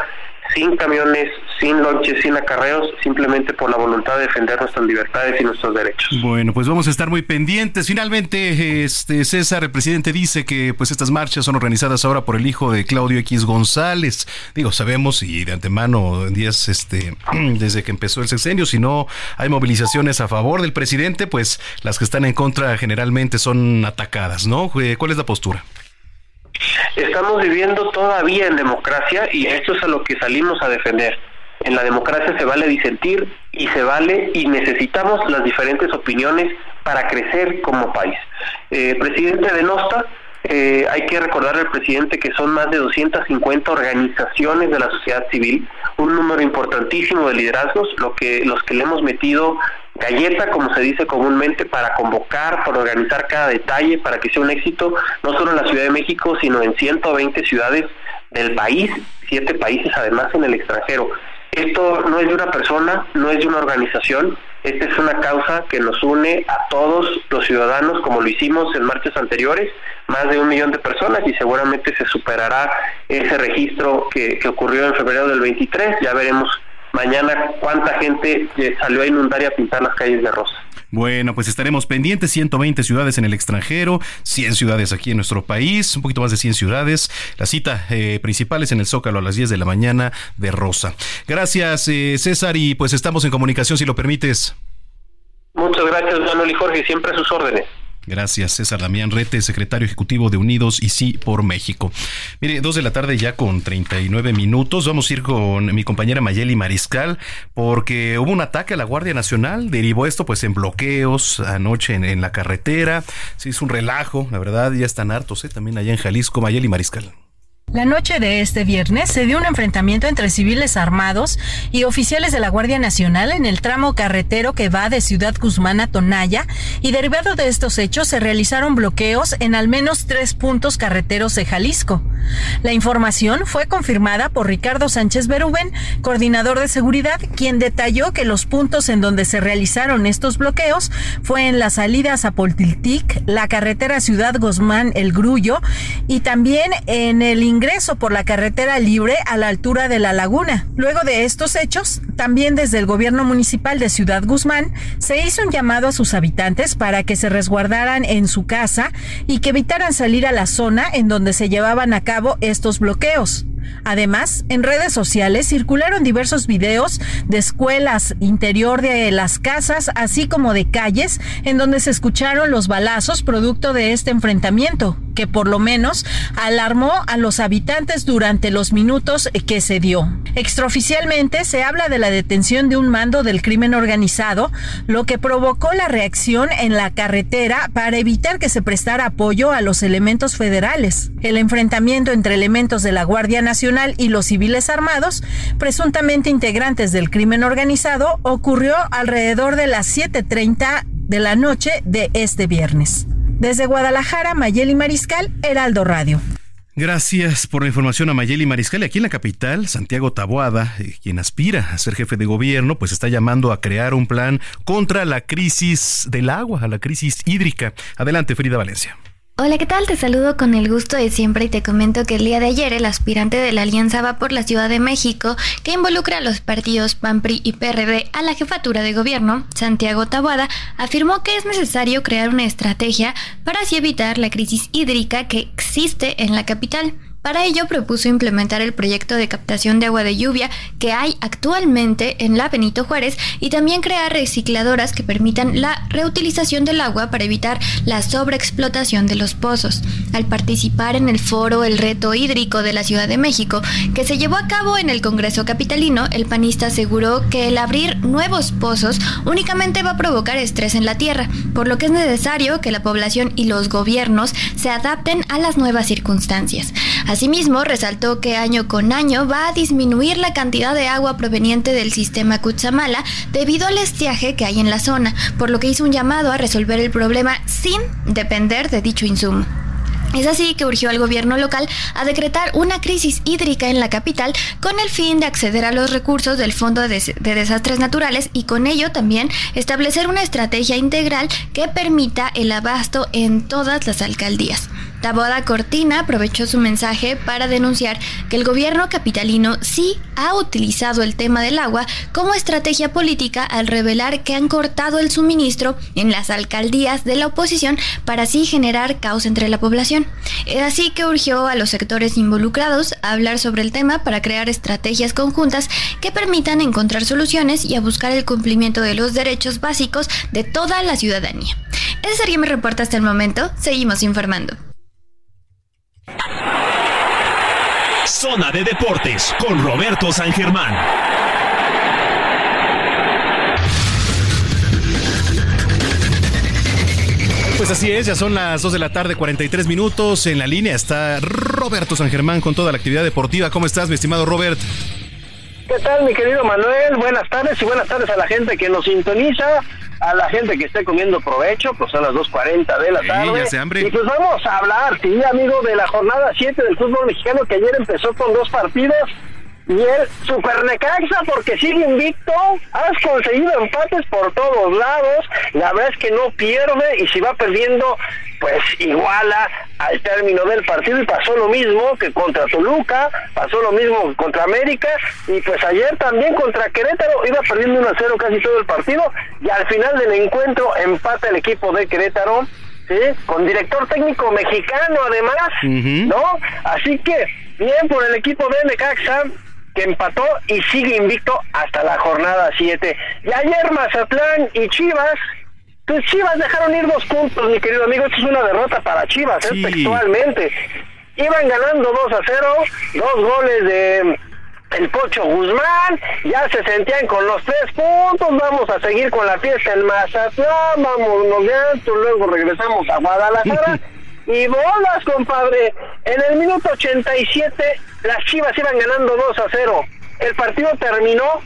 sin camiones, sin lonches, sin acarreos, simplemente por la voluntad de defender nuestras libertades y nuestros derechos. Bueno, pues vamos a estar muy pendientes. Finalmente, este César, el presidente dice que pues estas marchas son organizadas ahora por el hijo de Claudio X González. Digo, sabemos y de antemano días este desde que empezó el sexenio, si no hay movilizaciones a favor del presidente, pues las que están en contra generalmente son atacadas, ¿no? ¿Cuál es la postura? Estamos viviendo todavía en democracia y esto es a lo que salimos a defender. En la democracia se vale disentir y se vale y necesitamos las diferentes opiniones para crecer como país. Eh, presidente de Nosta, eh, hay que recordar al presidente que son más de 250 organizaciones de la sociedad civil, un número importantísimo de liderazgos, lo que, los que le hemos metido galleta, como se dice comúnmente, para convocar, para organizar cada detalle, para que sea un éxito, no solo en la Ciudad de México, sino en 120 ciudades del país, siete países además en el extranjero. Esto no es de una persona, no es de una organización, esta es una causa que nos une a todos los ciudadanos, como lo hicimos en marchas anteriores, más de un millón de personas y seguramente se superará ese registro que, que ocurrió en febrero del 23. Ya veremos mañana cuánta gente salió a inundar y a pintar las calles de rosa. Bueno, pues estaremos pendientes, 120 ciudades en el extranjero, 100 ciudades aquí en nuestro país, un poquito más de 100 ciudades. La cita eh, principal es en el Zócalo a las 10 de la mañana de Rosa. Gracias, eh, César, y pues estamos en comunicación, si lo permites. Muchas gracias, Manuel y Jorge, siempre a sus órdenes. Gracias, César Damián Rete, secretario ejecutivo de Unidos y Sí por México. Mire, dos de la tarde ya con 39 minutos. Vamos a ir con mi compañera Mayeli Mariscal, porque hubo un ataque a la Guardia Nacional. Derivó esto pues en bloqueos anoche en, la carretera. Se hizo un relajo, la verdad, ya están hartos, ¿eh? también allá en Jalisco. Mayeli Mariscal. La noche de este viernes se dio un enfrentamiento entre civiles armados y oficiales de la Guardia Nacional en el tramo carretero que va de Ciudad Guzmán a Tonaya y derivado de estos hechos se realizaron bloqueos en al menos tres puntos carreteros de Jalisco. La información fue confirmada por Ricardo Sánchez Berúben, coordinador de seguridad, quien detalló que los puntos en donde se realizaron estos bloqueos fue en la salida a Zapoltiltic, la carretera Ciudad Guzmán El Grullo y también en el por la carretera libre a la altura de la laguna. Luego de estos hechos, también desde el gobierno municipal de Ciudad Guzmán se hizo un llamado a sus habitantes para que se resguardaran en su casa y que evitaran salir a la zona en donde se llevaban a cabo estos bloqueos. Además, en redes sociales circularon diversos videos de escuelas interior de las casas, así como de calles, en donde se escucharon los balazos producto de este enfrentamiento, que por lo menos alarmó a los habitantes durante los minutos que se dio. Extraoficialmente se habla de la detención de un mando del crimen organizado, lo que provocó la reacción en la carretera para evitar que se prestara apoyo a los elementos federales. El enfrentamiento entre elementos de la Guardia Nacional y los civiles armados, presuntamente integrantes del crimen organizado, ocurrió alrededor de las 7.30 de la noche de este viernes. Desde Guadalajara, Mayeli Mariscal, Heraldo Radio. Gracias por la información a Mayeli Mariscal. Aquí en la capital, Santiago Taboada, eh, quien aspira a ser jefe de gobierno, pues está llamando a crear un plan contra la crisis del agua, a la crisis hídrica. Adelante, Frida Valencia. Hola, ¿qué tal? Te saludo con el gusto de siempre y te comento que el día de ayer el aspirante de la Alianza Va por la Ciudad de México, que involucra a los partidos PAN, PRI y PRD a la jefatura de gobierno, Santiago Taboada, afirmó que es necesario crear una estrategia para así evitar la crisis hídrica que existe en la capital. Para ello propuso implementar el proyecto de captación de agua de lluvia que hay actualmente en la Benito Juárez y también crear recicladoras que permitan la reutilización del agua para evitar la sobreexplotación de los pozos. Al participar en el foro El reto hídrico de la Ciudad de México, que se llevó a cabo en el Congreso Capitalino, el panista aseguró que el abrir nuevos pozos únicamente va a provocar estrés en la tierra, por lo que es necesario que la población y los gobiernos se adapten a las nuevas circunstancias. Asimismo, resaltó que año con año va a disminuir la cantidad de agua proveniente del sistema Cuchamala debido al estiaje que hay en la zona, por lo que hizo un llamado a resolver el problema sin depender de dicho insumo. Es así que urgió al gobierno local a decretar una crisis hídrica en la capital con el fin de acceder a los recursos del Fondo de, Desastres Naturales y con ello también establecer una estrategia integral que permita el abasto en todas las alcaldías. Taboada Cortina aprovechó su mensaje para denunciar que el gobierno capitalino sí ha utilizado el tema del agua como estrategia política al revelar que han cortado el suministro en las alcaldías de la oposición para así generar caos entre la población. Es así que urgió a los sectores involucrados a hablar sobre el tema para crear estrategias conjuntas que permitan encontrar soluciones y a buscar el cumplimiento de los derechos básicos de toda la ciudadanía. Ese sería mi reporte hasta el momento. Seguimos informando. Zona de Deportes con Roberto San Germán. Pues así es, ya son las 2 de la tarde, 43 minutos. En la línea está Roberto San Germán con toda la actividad deportiva. ¿Cómo estás, mi estimado Robert? ¿Qué tal, mi querido Manuel? Buenas tardes y buenas tardes a la gente que nos sintoniza, a la gente que esté comiendo provecho, pues son las 2.40 de la tarde. Y pues vamos a hablar, sí, amigo, de la jornada 7 del fútbol mexicano que ayer empezó con dos partidos y el Super Necaxa, porque sigue invicto, has conseguido empates por todos lados, la verdad es que no pierde y si va perdiendo, pues iguala al término del partido. Y pasó lo mismo que contra Toluca, pasó lo mismo que contra América. Y pues ayer también contra Querétaro iba perdiendo 1 a 0 casi todo el partido. Y al final del encuentro empata el equipo de Querétaro ¿sí? Con director técnico mexicano además, ¿no? Así que, bien por el equipo de Necaxa, que empató y sigue invicto hasta la jornada 7. Y ayer Mazatlán y Chivas, pues Chivas dejaron ir dos puntos, mi querido amigo, esto es una derrota para Chivas, ¿eh? textualmente. Iban ganando 2 a 0, dos goles de el Pocho Guzmán, ya se sentían con los tres puntos, vamos a seguir con la fiesta en Mazatlán, vámonos alto, luego regresamos a Guadalajara. y bolas, compadre. En el minuto 87 las Chivas iban ganando 2 a 0. El partido terminó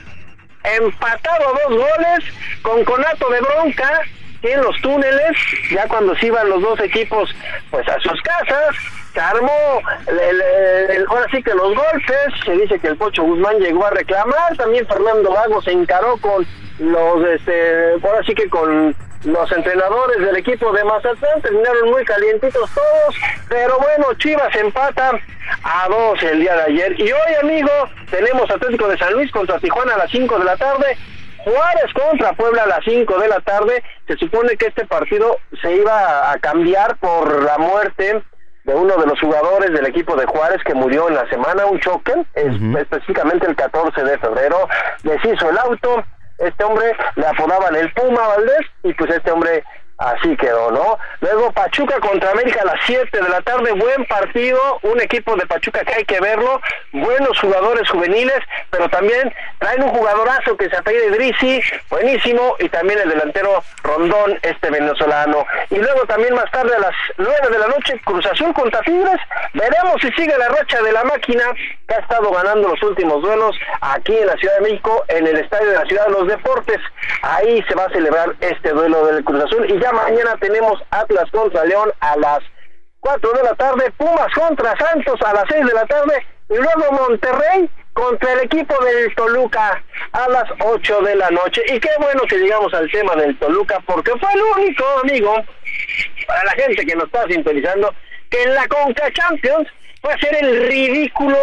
empatado a dos goles con conato de bronca en los túneles, ya cuando se iban los dos equipos pues a sus casas, se armó el, ahora sí que los golpes, se dice que el Pocho Guzmán llegó a reclamar, también Fernando Vago se encaró con los, este, ahora sí que con los entrenadores del equipo de Mazatlán terminaron muy calientitos todos, pero bueno, Chivas empata a dos el día de ayer. Y hoy, amigo, tenemos Atlético de San Luis contra Tijuana a las 5 de la tarde. Juárez contra Puebla a las 5 de la tarde. Se supone que este partido se iba a cambiar por la muerte de uno de los jugadores del equipo de Juárez que murió en la semana, un choque, específicamente el 14 de febrero, deshizo el auto, este hombre le apodaban el Puma Valdés y pues este hombre Así quedó, ¿no? Luego Pachuca contra América a las 7 de la tarde, buen partido, un equipo de Pachuca que hay que verlo, buenos jugadores juveniles, pero también traen un jugadorazo que se apellida Idrisi, buenísimo, y también el delantero Rondón, este venezolano. Y luego también más tarde a las 9 de la noche, Cruz Azul contra Tigres, veremos si sigue la racha de la máquina que ha estado ganando los últimos duelos aquí en la Ciudad de México, en el Estadio de la Ciudad de los Deportes. Ahí se va a celebrar este duelo del Cruz Azul mañana tenemos Atlas contra León a las 4 de la tarde, Pumas contra Santos a las 6 de la tarde y luego Monterrey contra el equipo del Toluca a las 8 de la noche. Y qué bueno que llegamos al tema del Toluca porque fue el único, amigo, para la gente que nos está sintonizando, que en la Conca Champions fue a ser el ridículo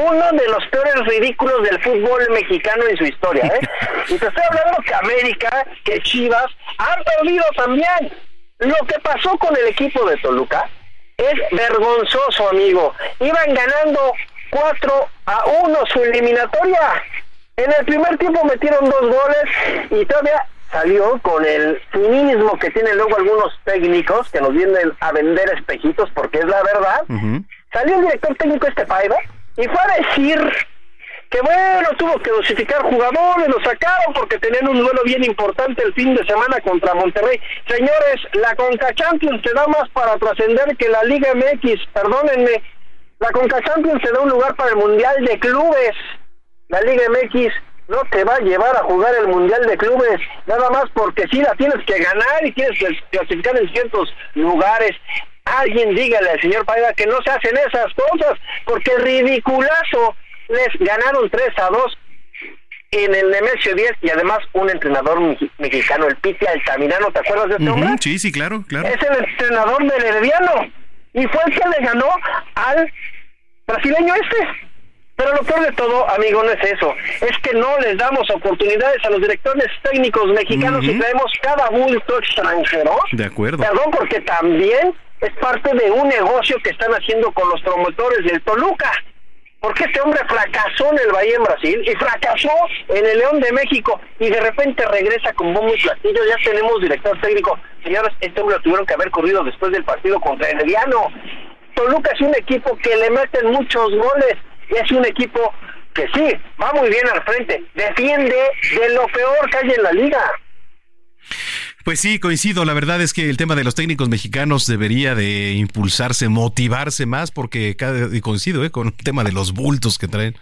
uno de los peores ridículos del fútbol mexicano en su historia, ¿eh? Y te estoy hablando que América, que Chivas, han perdido también. Lo que pasó con el equipo de Toluca es vergonzoso, amigo. Iban ganando 4 a 1 su eliminatoria. En el primer tiempo metieron dos goles y todavía salió con el cinismo que tienen luego algunos técnicos que nos vienen a vender espejitos porque es la verdad. Salió el director técnico este Paiva y fue a decir que bueno, tuvo que dosificar jugadores, lo sacaron porque tenían un duelo bien importante el fin de semana contra Monterrey. Señores, la Conca Champions te da más para trascender que la Liga MX, perdónenme, la Conca Champions te da un lugar para el Mundial de Clubes. La Liga MX no te va a llevar a jugar el Mundial de Clubes, nada más porque si la tienes que ganar y tienes que clasificar en ciertos lugares alguien dígale al señor Paiva que no se hacen esas cosas, porque ridiculazo les ganaron 3 a 2 en el Nemesio 10 y además un entrenador mexicano, el Piti Altamirano, ¿te acuerdas de este hombre? Sí, sí, claro, claro. Es el entrenador del Herediano y fue el que le ganó al brasileño este. Pero lo peor de todo, amigo, no es eso. Es que no les damos oportunidades a los directores técnicos mexicanos y traemos cada bulto extranjero. De acuerdo. Perdón, porque también es parte de un negocio que están haciendo con los promotores del Toluca. Porque este hombre fracasó en el Bahía en Brasil y fracasó en el León de México y de repente regresa con bombo y platillo. Ya tenemos director técnico. Señores, este hombre lo tuvieron que haber corrido después del partido contra el Herediano. Toluca es un equipo que le meten muchos goles y es un equipo que sí, va muy bien al frente, defiende de lo peor que hay en la liga. Pues sí, coincido. La verdad es que el tema de los técnicos mexicanos debería de impulsarse, motivarse más, porque cada, y coincido ¿eh? con el tema de los bultos que traen.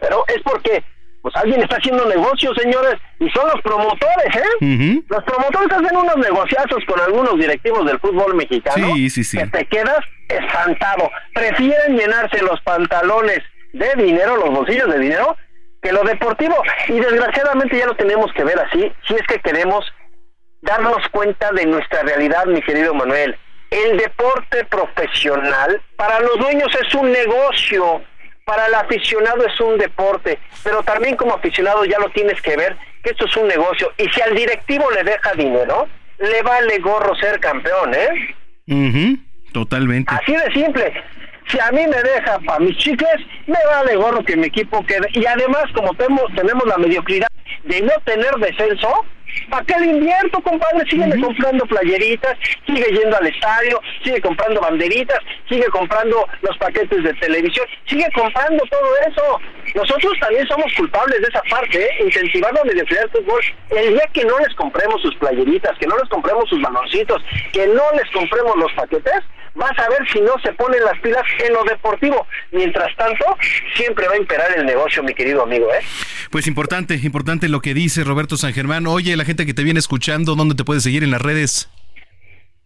Pero es porque pues alguien está haciendo negocios, señores, y son los promotores, ¿eh? Los promotores hacen unos negociazos con algunos directivos del fútbol mexicano sí, sí, sí. que te quedas espantado. Prefieren llenarse los pantalones de dinero, los bolsillos de dinero, que lo deportivo. Y desgraciadamente ya lo tenemos que ver así, si es que queremos darnos cuenta de nuestra realidad, mi querido Manuel. El deporte profesional para los dueños es un negocio para el aficionado es un deporte, pero también como aficionado ya lo tienes que ver que esto es un negocio y si al directivo le deja dinero, le vale gorro ser campeón, ¿eh? Totalmente. Así de simple. Si a mí me deja para mis chicles, me vale gorro que mi equipo quede. Y además, como tenemos, tenemos la mediocridad de no tener descenso, ¿Para qué le invierto, compadre? Sigue comprando playeritas, sigue yendo al estadio, sigue comprando banderitas, sigue comprando los paquetes de televisión, sigue comprando todo eso. Nosotros también somos culpables de esa parte, ¿eh? incentivando la mediocridad del fútbol. El día que no les compremos sus playeritas, que no les compremos sus baloncitos, que no les compremos los paquetes, vas a ver si no se ponen las pilas en lo deportivo. Mientras tanto, siempre va a imperar el negocio, mi querido amigo, ¿eh? Pues importante, importante lo que dice Roberto San Germán. Oye, la gente que te viene escuchando, ¿dónde te puedes seguir en las redes?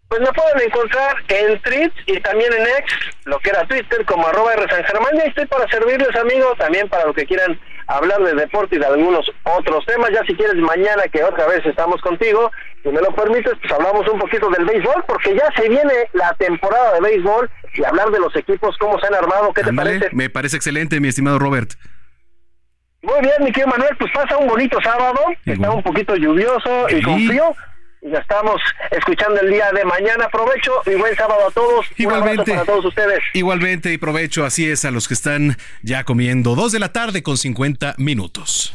Pues me pueden encontrar en Tweets y también en X, lo que era Twitter, como arroba R San Germán. Y estoy para servirles, amigos, también para lo que quieran hablar de deporte y de algunos otros temas. Ya si quieres mañana que otra vez estamos contigo, si me lo permites, pues hablamos un poquito del béisbol, porque ya se viene la temporada de béisbol y hablar de los equipos, cómo se han armado, ¿qué te parece? Me parece excelente, mi estimado Robert. Muy bien, mi querido Manuel, pues pasa un bonito sábado, está un poquito lluvioso y con frío. Y ya estamos escuchando el día de mañana. Aprovecho y buen sábado a todos. Igualmente. para todos ustedes. Igualmente y provecho, así es, a los que están ya comiendo. Dos de la tarde con 50 minutos.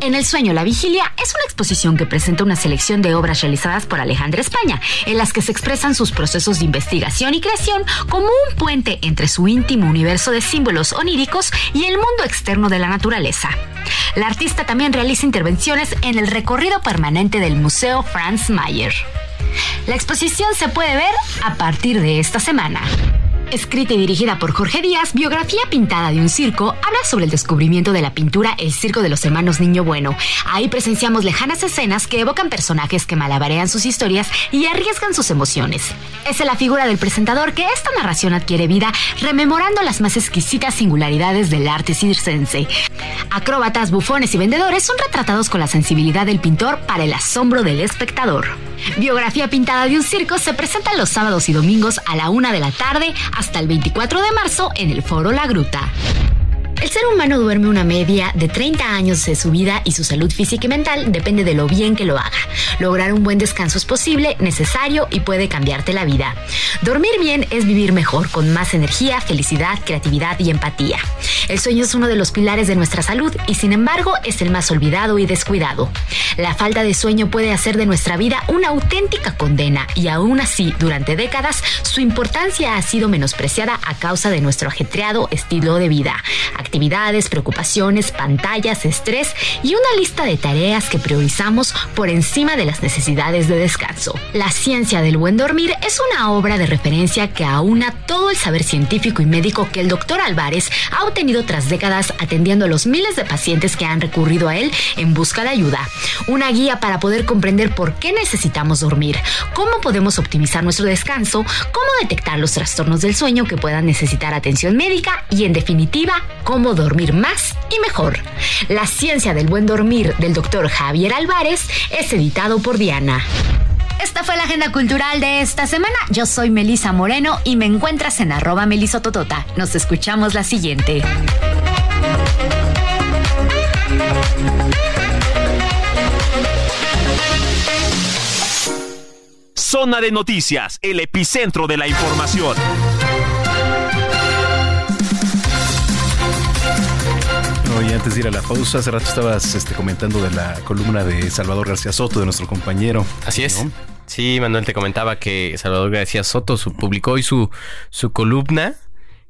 En el sueño, la vigilia es una exposición que presenta una selección de obras realizadas por Alejandra España, en las que se expresan sus procesos de investigación y creación como un puente entre su íntimo universo de símbolos oníricos y el mundo externo de la naturaleza. La artista también realiza intervenciones en el recorrido permanente del Museo Franz Mayer. La exposición se puede ver a partir de esta semana. Escrita y dirigida por Jorge Díaz, Biografía Pintada de un Circo habla sobre el descubrimiento de la pintura El Circo de los Hermanos Niño Bueno. Ahí presenciamos lejanas escenas que evocan personajes que malabarean sus historias y arriesgan sus emociones. Es la figura del presentador que esta narración adquiere vida rememorando las más exquisitas singularidades del arte circense. Acróbatas, bufones y vendedores son retratados con la sensibilidad del pintor para el asombro del espectador. Biografía Pintada de un Circo se presenta los sábados y domingos a la una de la tarde hasta el 24 de marzo en el Foro La Gruta. El ser humano duerme una media de 30 años de su vida y su salud física y mental depende de lo bien que lo haga. Lograr un buen descanso es posible, necesario y puede cambiarte la vida. Dormir bien es vivir mejor, con más energía, felicidad, creatividad y empatía. El sueño es uno de los pilares de nuestra salud y sin embargo es el más olvidado y descuidado. La falta de sueño puede hacer de nuestra vida una auténtica condena y aún así, durante décadas, su importancia ha sido menospreciada a causa de nuestro ajetreado estilo de vida actividades, preocupaciones, pantallas, estrés y una lista de tareas que priorizamos por encima de las necesidades de descanso. La ciencia del buen dormir es una obra de referencia que aúna todo el saber científico y médico que el doctor Álvarez ha obtenido tras décadas atendiendo a los miles de pacientes que han recurrido a él en busca de ayuda. Una guía para poder comprender por qué necesitamos dormir, cómo podemos optimizar nuestro descanso, cómo detectar los trastornos del sueño que puedan necesitar atención médica y en definitiva, cómo cómo dormir más y mejor. La ciencia del buen dormir del doctor Javier Álvarez es editado por Diana. Esta fue la agenda cultural de esta semana. Yo soy Melisa Moreno y me encuentras en arroba melisototota. Nos escuchamos la siguiente. Zona de Noticias, el epicentro de la información. Oye, antes de ir a la pausa, hace rato estabas este, comentando de la columna de Salvador García Soto, de nuestro compañero. Así es. Sí, Manuel te comentaba que Salvador García Soto publicó hoy su, su columna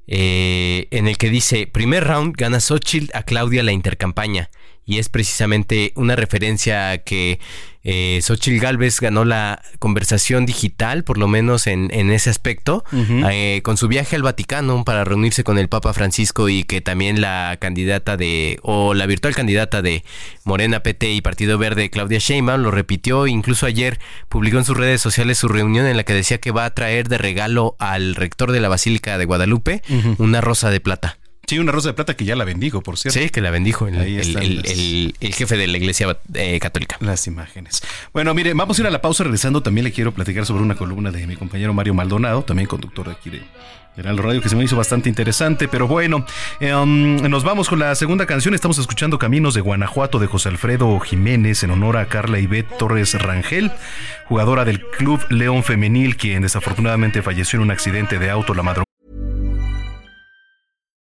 eh, en el que dice, primer round gana Xochitl a Claudia la intercampaña. Y es precisamente una referencia a que eh, Xochitl Galvez ganó la conversación digital, por lo menos en, ese aspecto, eh, con su viaje al Vaticano para reunirse con el Papa Francisco y que también la candidata de, o la virtual candidata de Morena PT y Partido Verde, Claudia Sheinbaum, lo repitió, incluso ayer publicó en sus redes sociales su reunión en la que decía que va a traer de regalo al rector de la Basílica de Guadalupe una rosa de plata. Sí, una rosa de plata que ya la bendijo, por cierto. Sí, que la bendijo el, el, jefe de la iglesia eh, católica. Las imágenes. Bueno, mire, vamos a ir a la pausa. Regresando, también le quiero platicar sobre una columna de mi compañero Mario Maldonado, también conductor de aquí de el Radio, que se me hizo bastante interesante. Pero bueno, em, nos vamos con la segunda canción. Estamos escuchando Caminos de Guanajuato de José Alfredo Jiménez en honor a Carla Ivette Torres Rangel, jugadora del Club León Femenil, quien desafortunadamente falleció en un accidente de auto la madrugada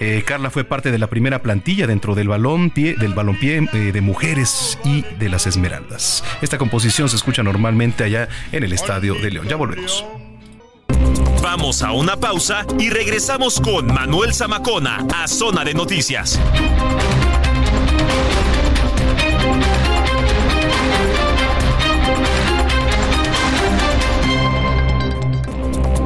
Eh, Carla fue parte de la primera plantilla dentro del balompié, del balompié eh, de mujeres y de las Esmeraldas. Esta composición se escucha normalmente allá en el Estadio de León. Ya volvemos. Vamos a una pausa y regresamos con Manuel Zamacona a Zona de Noticias.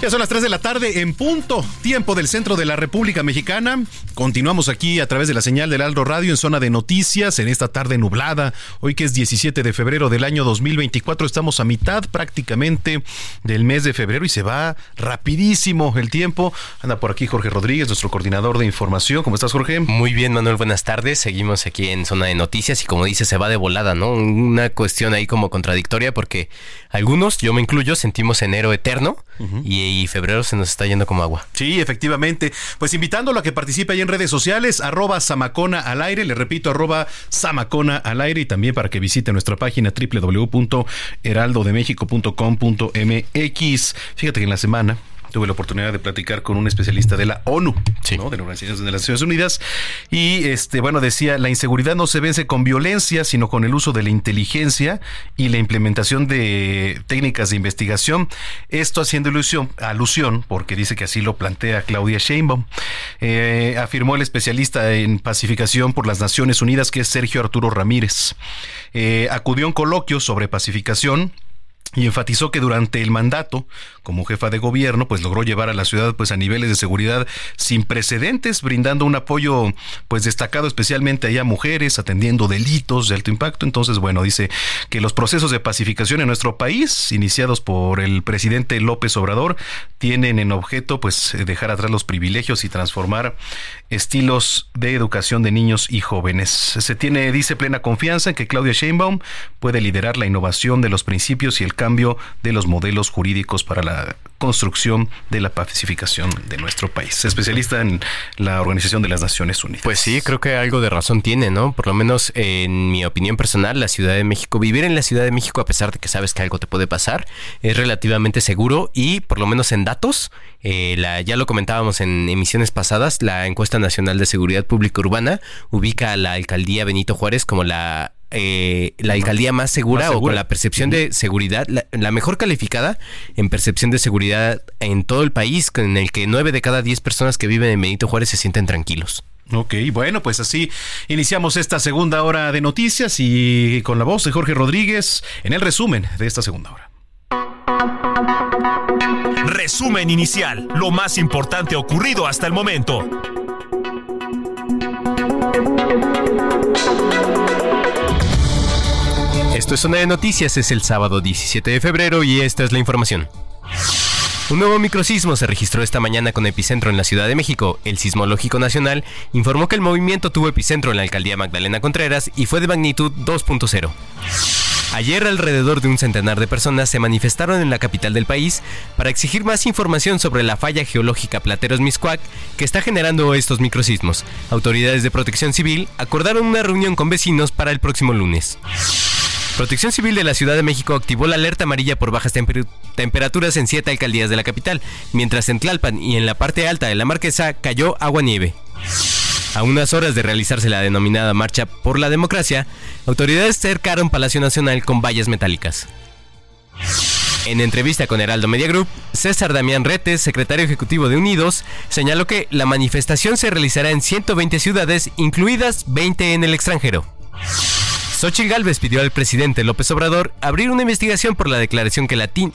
Ya son las 3 de la tarde en punto, tiempo del centro de la República Mexicana. Continuamos aquí a través de la señal del Aldo Radio en zona de noticias en esta tarde nublada. Hoy que es 17 de febrero del año 2024, estamos a mitad prácticamente del mes de febrero y se va rapidísimo el tiempo. Anda por aquí Jorge Rodríguez, nuestro coordinador de información. ¿Cómo estás, Jorge? Muy bien, Manuel, buenas tardes. Seguimos aquí en zona de noticias y como dice, se va de volada, ¿no? Una cuestión ahí como contradictoria porque algunos, yo me incluyo, sentimos enero eterno y y febrero se nos está yendo como agua. Sí, efectivamente. Pues invitándolo a que participe ahí en redes sociales, arroba Samacona al aire, le repito, arroba Samacona al aire y también para que visite nuestra página www.heraldodemexico.com.mx. Fíjate que en la semana tuve la oportunidad de platicar con un especialista de la ONU, ¿no? de la Organización de las Naciones Unidas, y este, bueno, decía, la inseguridad no se vence con violencia, sino con el uso de la inteligencia y la implementación de técnicas de investigación. Esto haciendo ilusión, alusión, porque dice que así lo plantea Claudia Sheinbaum. Eh, afirmó el especialista en pacificación por las Naciones Unidas, que es Sergio Arturo Ramírez. Eh, acudió a un coloquio sobre pacificación y enfatizó que durante el mandato como jefa de gobierno pues logró llevar a la ciudad pues a niveles de seguridad sin precedentes brindando un apoyo pues destacado especialmente a mujeres atendiendo delitos de alto impacto. Entonces bueno dice que los procesos de pacificación en nuestro país iniciados por el presidente López Obrador tienen en objeto pues dejar atrás los privilegios y transformar estilos de educación de niños y jóvenes. Se tiene dice plena confianza en que Claudia Sheinbaum puede liderar la innovación de los principios y el cambio de los modelos jurídicos para la construcción de la pacificación de nuestro país. Especialista en la Organización de las Naciones Unidas. Pues sí, creo que algo de razón tiene, ¿no? Por lo menos en mi opinión personal, la Ciudad de México, vivir en la Ciudad de México a pesar de que sabes que algo te puede pasar, es relativamente seguro y por lo menos en datos, eh, la, ya lo comentábamos en emisiones pasadas, la encuesta nacional de seguridad pública urbana ubica a la alcaldía Benito Juárez como la eh, la alcaldía más segura, o con la percepción de seguridad, la, mejor calificada en percepción de seguridad en todo el país, en el que nueve de cada diez personas que viven en Benito Juárez se sienten tranquilos. Ok, bueno, pues así iniciamos esta segunda hora de noticias y con la voz de Jorge Rodríguez en el resumen de esta segunda hora. Resumen inicial, lo más importante ocurrido hasta el momento. Esto es Zona de Noticias, es el sábado 17 de febrero y esta es la información. Un nuevo microsismo se registró esta mañana con epicentro en la Ciudad de México. El Sismológico Nacional informó que el movimiento tuvo epicentro en la alcaldía Magdalena Contreras y fue de magnitud 2.0. Ayer alrededor de un centenar de personas se manifestaron en la capital del país para exigir más información sobre la falla geológica Plateros Miscuac que está generando estos microsismos. Autoridades de protección civil acordaron una reunión con vecinos para el próximo lunes. Protección Civil de la Ciudad de México activó la alerta amarilla por bajas temperaturas en siete alcaldías de la capital, mientras en Tlalpan y en la parte alta de la Marquesa cayó agua-nieve. A unas horas de realizarse la denominada Marcha por la Democracia, autoridades cercaron Palacio Nacional con vallas metálicas. En entrevista con Heraldo Media Group, César Damián Retes, secretario ejecutivo de Unidos, señaló que la manifestación se realizará en 120 ciudades, incluidas 20 en el extranjero. Xochitl Gálvez pidió al presidente López Obrador abrir una investigación por la declaración que Latín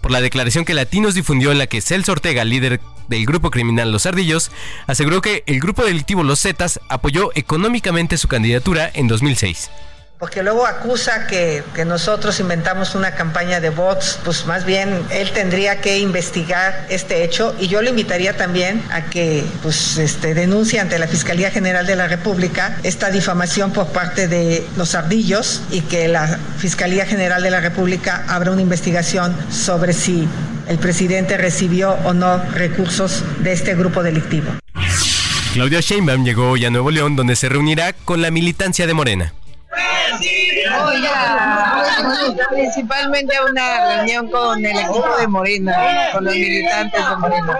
por la declaración que Latinos difundió en la que Celso Ortega, líder del grupo criminal Los Ardillos, aseguró que el grupo delictivo Los Zetas apoyó económicamente su candidatura en 2006 porque luego acusa que, nosotros inventamos una campaña de bots, pues más bien él tendría que investigar este hecho y yo le invitaría también a que pues este denuncie ante la Fiscalía General de la República esta difamación por parte de los ardillos y que la Fiscalía General de la República abra una investigación sobre si el presidente recibió o no recursos de este grupo delictivo. Claudia Sheinbaum llegó hoy a Nuevo León donde se reunirá con la militancia de Morena. Principalmente una reunión con el equipo de Morena, con los militantes de Morena.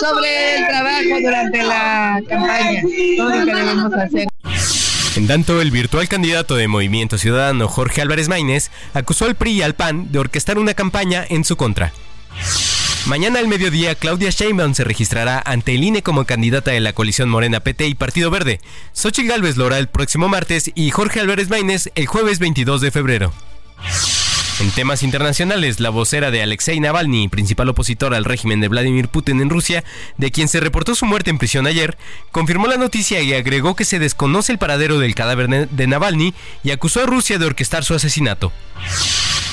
Sobre el trabajo durante la campaña, todo lo que debemos hacer. En tanto, el virtual candidato de Movimiento Ciudadano, Jorge Álvarez Maínez, acusó al PRI y al PAN de orquestar una campaña en su contra. Mañana al mediodía, Claudia Sheinbaum se registrará ante el INE como candidata de la coalición Morena PT y Partido Verde. Xochitl Gálvez lo hará el próximo martes y Jorge Álvarez Maínez el jueves 22 de febrero. En temas internacionales, la vocera de Alexei Navalny, principal opositor al régimen de Vladimir Putin en Rusia, de quien se reportó su muerte en prisión ayer, confirmó la noticia y agregó que se desconoce el paradero del cadáver de Navalny y acusó a Rusia de orquestar su asesinato.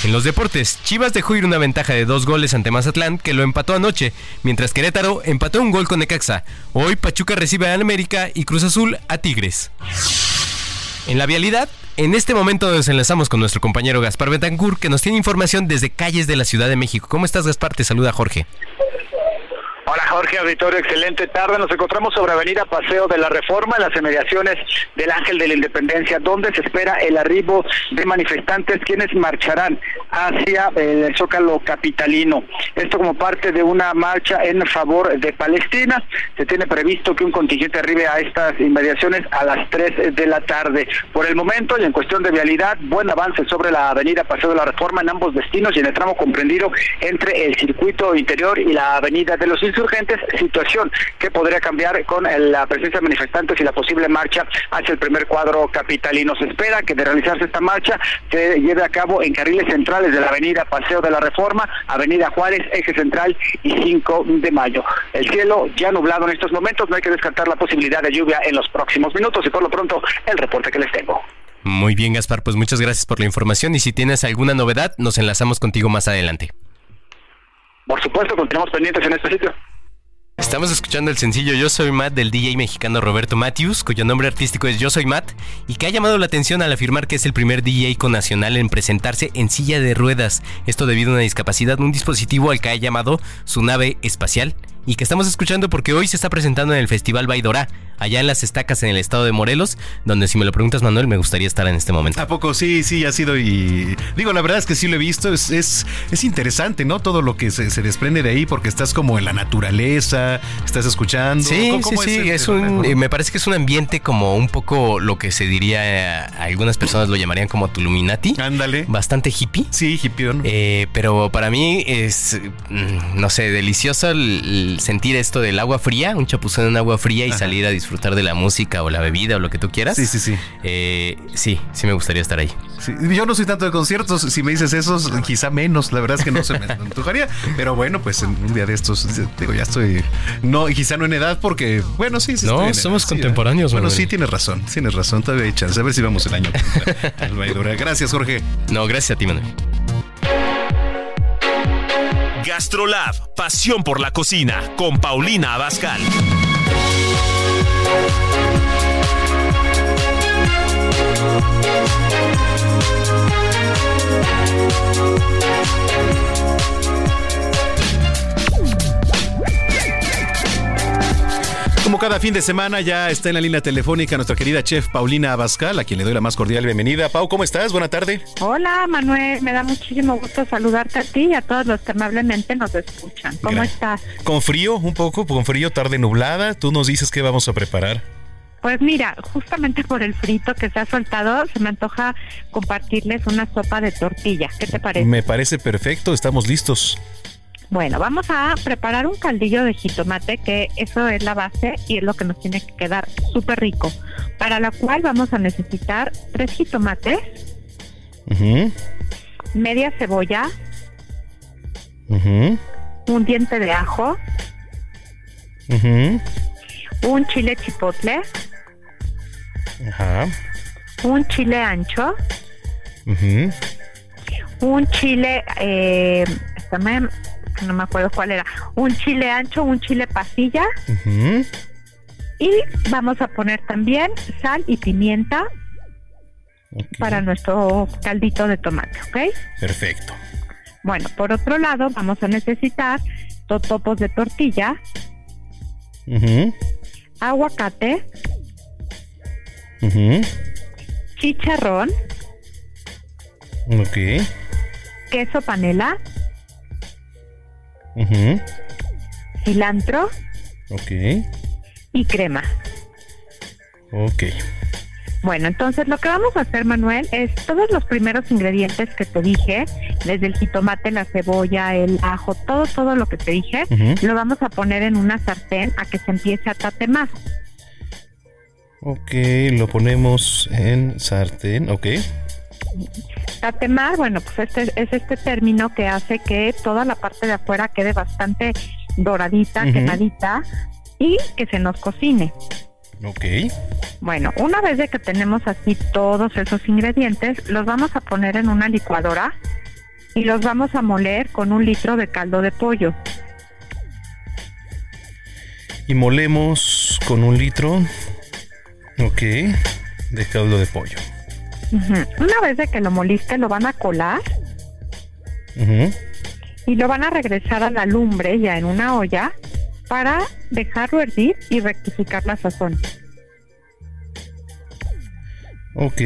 En los deportes, Chivas dejó ir una ventaja de dos goles ante Mazatlán, que lo empató anoche, mientras Querétaro empató un gol con Necaxa. Hoy Pachuca recibe a América y Cruz Azul a Tigres. En la vialidad, en este momento nos enlazamos con nuestro compañero Gaspar Betancourt, que nos tiene información desde calles de la Ciudad de México. ¿Cómo estás, Gaspar? Te saluda Jorge. Hola Jorge Auditorio, excelente tarde. Nos encontramos sobre Avenida Paseo de la Reforma, en las inmediaciones del Ángel de la Independencia, donde se espera el arribo de manifestantes quienes marcharán hacia el Zócalo Capitalino. Esto como parte de una marcha en favor de Palestina. Se tiene previsto que un contingente arribe a estas inmediaciones a las 3 de la tarde. Por el momento y en cuestión de vialidad, buen avance sobre la Avenida Paseo de la Reforma en ambos destinos y en el tramo comprendido entre el circuito interior y la Avenida de los insurgentes, situación que podría cambiar con la presencia de manifestantes y la posible marcha hacia el primer cuadro capitalino. Se espera que de realizarse esta marcha se lleve a cabo en carriles centrales de la avenida Paseo de la Reforma, avenida Juárez, eje central y 5 de mayo. El cielo ya nublado en estos momentos, no hay que descartar la posibilidad de lluvia en los próximos minutos y por lo pronto el reporte que les tengo. Muy bien, Gaspar, pues muchas gracias por la información y si tienes alguna novedad, nos enlazamos contigo más adelante. Por supuesto, continuamos pendientes en este sitio. Estamos escuchando el sencillo Yo Soy Matt del DJ mexicano Roberto Matthews, cuyo nombre artístico es Yo Soy Matt, y que ha llamado la atención al afirmar que es el primer DJ con nacional en presentarse en silla de ruedas. Esto debido a una discapacidad, un dispositivo al que ha llamado su nave espacial y que estamos escuchando porque hoy se está presentando en el Festival Baidorá, allá en las estacas en el estado de Morelos, donde si me lo preguntas Manuel me gustaría estar en este momento. ¿A poco sí, sí, ha sido y digo, la verdad es que sí lo he visto, es, es, es interesante, ¿no? Todo lo que se, se, desprende de ahí porque estás como en la naturaleza, estás escuchando. Sí, sí, sí, es, un, me parece que es un ambiente como un poco lo que se diría, algunas personas lo llamarían como Tuluminati. Ándale. Bastante hippie. Sí, hippie. Eh, pero para mí es, mm, no sé, delicioso el, sentir esto del agua fría, un chapuzón en agua fría y salir a disfrutar de la música o la bebida o lo que tú quieras. Sí, sí, sí. Eh, sí, sí me gustaría estar ahí. yo no soy tanto de conciertos, si me dices esos, quizá menos, la verdad es que no se me antojaría, pero bueno, pues en un día de estos, digo, ya estoy, no, quizá no en edad porque, bueno, sí, sí. No, somos contemporáneos. bueno, sí, tienes razón, tienes razón, todavía hay chance, a ver si vamos el año. Gracias, Jorge. No, gracias a ti, Manuel. Gastrolab, pasión por la cocina, con Paulina Abascal. Como cada fin de semana ya está en la línea telefónica nuestra querida chef Paulina Abascal, a quien le doy la más cordial bienvenida. Pau, ¿cómo estás? Buena tarde. Hola Manuel, me da muchísimo gusto saludarte a ti y a todos los que amablemente nos escuchan. ¿Cómo estás? Con frío, un poco, con frío, tarde nublada. Tú nos dices qué vamos a preparar. Pues mira, justamente por el frito que se ha soltado, se me antoja compartirles una sopa de tortilla. ¿Qué te parece? Me parece perfecto, estamos listos. Bueno, vamos a preparar un caldillo de jitomate, que eso es la base y es lo que nos tiene que quedar súper rico. Para la cual vamos a necesitar tres jitomates, media cebolla, un diente de ajo, un chile chipotle, un chile ancho, un chile, eh, no me acuerdo cuál era, un chile ancho, un chile pasilla. Y vamos a poner también sal y pimienta para nuestro caldito de tomate, ¿ok? Perfecto. Bueno, por otro lado, vamos a necesitar totopos de tortilla, aguacate, chicharrón, ok. Queso panela, cilantro. Ok. Y crema. Ok. Bueno, entonces lo que vamos a hacer, Manuel, es todos los primeros ingredientes que te dije, desde el jitomate, la cebolla, el ajo, todo, todo lo que te dije, lo vamos a poner en una sartén a que se empiece a tatemar. Ok, lo ponemos en sartén, ok. Tatemar, bueno, pues este es este término que hace que toda la parte de afuera quede bastante doradita, quemadita y que se nos cocine. Ok. Bueno, una vez de que tenemos así todos esos ingredientes, los vamos a poner en una licuadora y los vamos a moler con un litro de caldo de pollo. Y molemos con un litro, ok, de caldo de pollo. Una vez de que lo moliste, lo van a colar y lo van a regresar a la lumbre ya en una olla para dejarlo hervir y rectificar la sazón. Ok.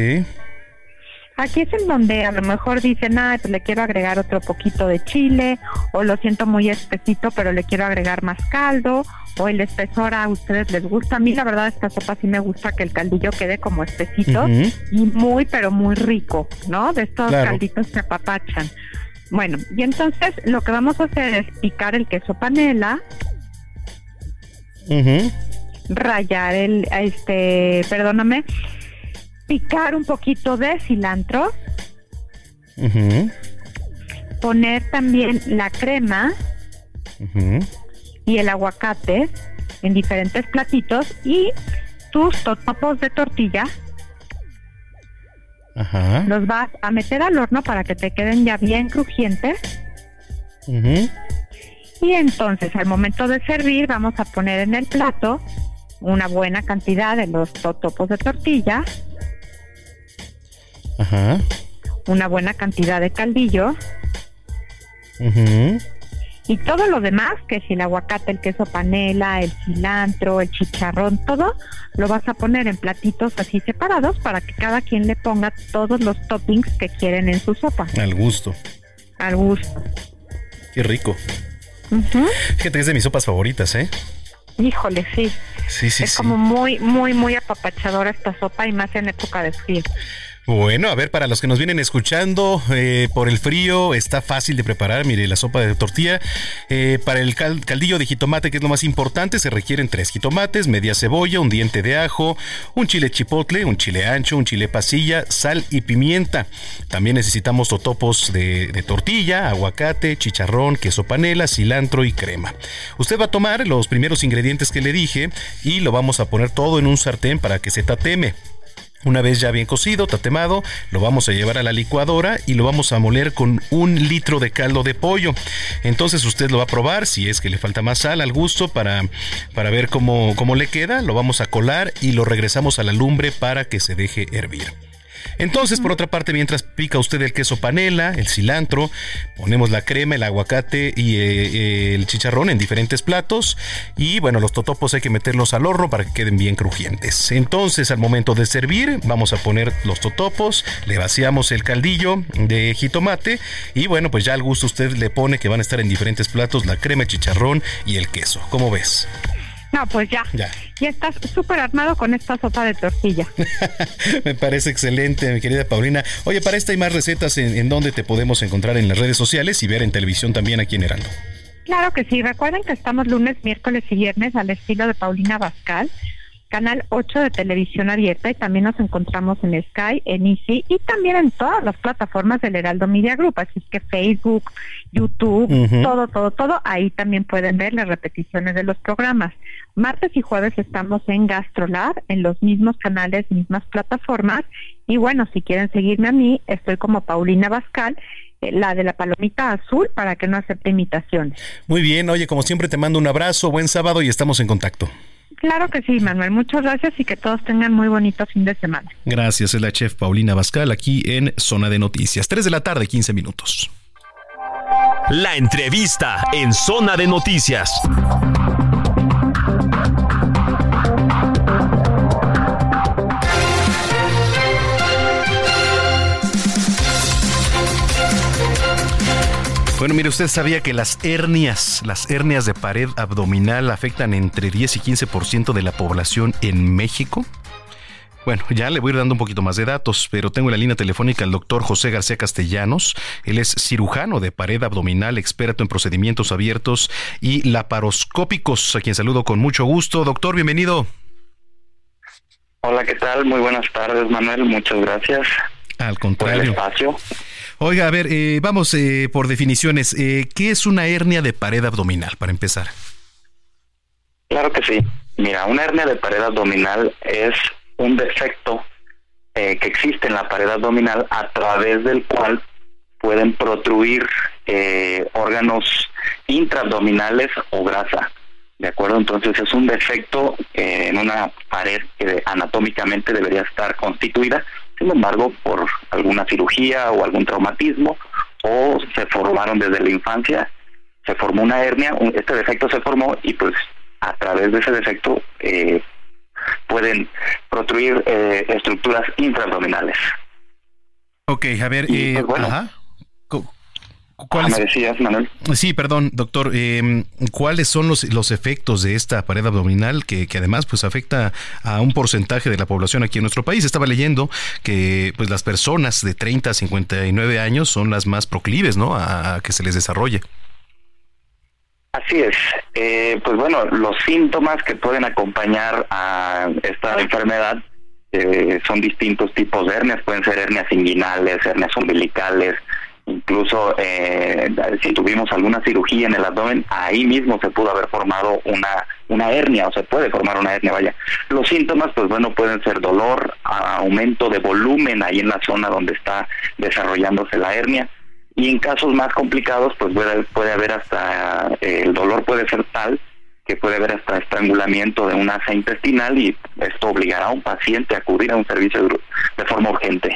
Aquí es en donde a lo mejor dicen, ah, pues le quiero agregar otro poquito de chile, o lo siento muy espesito, pero le quiero agregar más caldo, o el espesor a ustedes les gusta. A mí la verdad esta sopa sí me gusta que el caldillo quede como espesito y muy, pero muy rico, ¿no? De estos calditos que apapachan. Bueno, y entonces lo que vamos a hacer es picar el queso panela, rayar el, este, perdóname, picar un poquito de cilantro, poner también la crema y el aguacate en diferentes platitos y tus totopos de tortilla. Los vas a meter al horno para que te queden ya bien crujientes. Y entonces al momento de servir vamos a poner en el plato una buena cantidad de los totopos de tortilla Ajá. Una buena cantidad de caldillo. Y todo lo demás, que si el aguacate, el queso panela, el cilantro, el chicharrón, todo, lo vas a poner en platitos así separados para que cada quien le ponga todos los toppings que quieren en su sopa. Al gusto. Al gusto. Qué rico. Fíjate que es de mis sopas favoritas, ¿eh? Híjole, sí. Sí, sí, es sí. como muy, muy, muy apapachadora esta sopa y más en época de frío. Bueno, a ver, para los que nos vienen escuchando, eh, por el frío está fácil de preparar, mire, la sopa de tortilla. Eh, para el cal- caldillo de jitomate, que es lo más importante, se requieren tres jitomates, media cebolla, un diente de ajo, un chile chipotle, un chile ancho, un chile pasilla, sal y pimienta. También necesitamos totopos de, de tortilla, aguacate, chicharrón, queso panela, cilantro y crema. Usted va a tomar los primeros ingredientes que le dije y lo vamos a poner todo en un sartén para que se tateme. Una vez ya bien cocido, tatemado, lo vamos a llevar a la licuadora y lo vamos a moler con un litro de caldo de pollo. Entonces usted lo va a probar, si es que le falta más sal al gusto para, para ver cómo, cómo le queda, lo vamos a colar y lo regresamos a la lumbre para que se deje hervir. Entonces, por otra parte, mientras pica usted el queso panela, el cilantro, ponemos la crema, el aguacate y eh, eh, el chicharrón en diferentes platos. Y bueno, los totopos hay que meterlos al horno para que queden bien crujientes. Entonces, al momento de servir, vamos a poner los totopos, le vaciamos el caldillo de jitomate y bueno, pues ya al gusto usted le pone que van a estar en diferentes platos la crema, el chicharrón y el queso. ¿Cómo ves? No, pues ya. Ya. Ya estás súper armado con esta sopa de tortilla. Me parece excelente, mi querida Paulina. Oye, para esta y más recetas, ¿en, en dónde te podemos encontrar en las redes sociales y ver en televisión también aquí en Heraldo? Claro que sí. Recuerden que estamos lunes, miércoles y viernes al estilo de Paulina Bascal, canal 8 de televisión abierta y también nos encontramos en Sky, en Easy y también en todas las plataformas del Heraldo Media Group, así es que Facebook, YouTube, todo, todo, todo, ahí también pueden ver las repeticiones de los programas. Martes y jueves estamos en Gastrolab, en los mismos canales, mismas plataformas y bueno, si quieren seguirme a mí, estoy como Paulina Bascal, eh, la de la palomita azul para que no acepte imitaciones. Muy bien, oye, como siempre te mando un abrazo, buen sábado y estamos en contacto. Claro que sí, Manuel. Muchas gracias y que todos tengan muy bonito fin de semana. Gracias, es la chef Paulina Bascal aquí en Zona de Noticias. 3 de la tarde, 15 minutos. La entrevista en Zona de Noticias. Bueno, mire, usted sabía que las hernias, las hernias de pared abdominal afectan entre 10 y 15% de la población en México. Bueno, ya le voy a ir dando un poquito más de datos, pero tengo en la línea telefónica al doctor José García Castellanos. Él es cirujano de pared abdominal, experto en procedimientos abiertos y laparoscópicos, a quien saludo con mucho gusto. Doctor, bienvenido. Hola, ¿qué tal? Muy buenas tardes, Manuel. Muchas gracias Al por el contrario. espacio. Oiga, a ver, eh, vamos eh, por definiciones. Eh, ¿Qué es una hernia de pared abdominal, para empezar? Claro que sí. Mira, una hernia de pared abdominal es un defecto eh, que existe en la pared abdominal a través del cual pueden protruir eh, órganos intraabdominales o grasa. ¿De acuerdo? Entonces es un defecto eh, en una pared que anatómicamente debería estar constituida, sin embargo, por alguna cirugía o algún traumatismo, o se formaron desde la infancia, se formó una hernia, un- este defecto se formó y pues a través de ese defecto eh, pueden protruir eh, estructuras intraabdominales. Ok, a ver, eh, ajá. Cu- ¿Cuáles? Ah, me decías, Manuel. Sí, perdón, doctor. eh, ¿Cuáles son los, los efectos de esta pared abdominal que, que además pues afecta a un porcentaje de la población aquí en nuestro país? Estaba leyendo que pues las personas de 30 a 59 años son las más proclives, ¿no? A, a que se les desarrolle. Así es. Eh, pues bueno, los síntomas que pueden acompañar a esta enfermedad eh, son distintos tipos de hernias. Pueden ser hernias inguinales, hernias umbilicales, incluso eh, si tuvimos alguna cirugía en el abdomen, ahí mismo se pudo haber formado una, una hernia o se puede formar una hernia, vaya. Los síntomas, pues bueno, pueden ser dolor, aumento de volumen ahí en la zona donde está desarrollándose la hernia. Y en casos más complicados, pues puede, puede haber hasta, eh, el dolor puede ser tal que puede haber hasta estrangulamiento de una asa intestinal y esto obligará a un paciente a acudir a un servicio de forma urgente.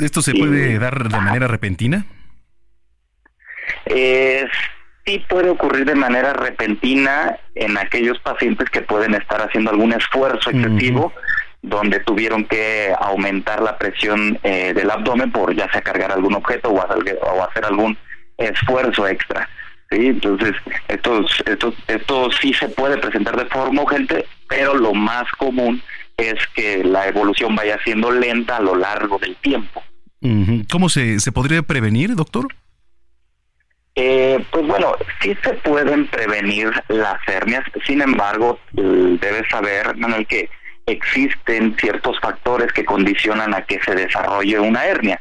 ¿Esto se puede dar de manera repentina? Es- sí puede ocurrir de manera repentina en aquellos pacientes que pueden estar haciendo algún esfuerzo excesivo, donde tuvieron que aumentar la presión eh, del abdomen por ya sea cargar algún objeto o hacer, o hacer algún esfuerzo extra. ¿sí? Entonces, esto, esto, esto sí se puede presentar de forma urgente, pero lo más común es que la evolución vaya siendo lenta a lo largo del tiempo. ¿Cómo se, se podría prevenir, doctor? Eh, pues bueno, sí se pueden prevenir las hernias, sin embargo, debes saber, Manuel, que existen ciertos factores que condicionan a que se desarrolle una hernia.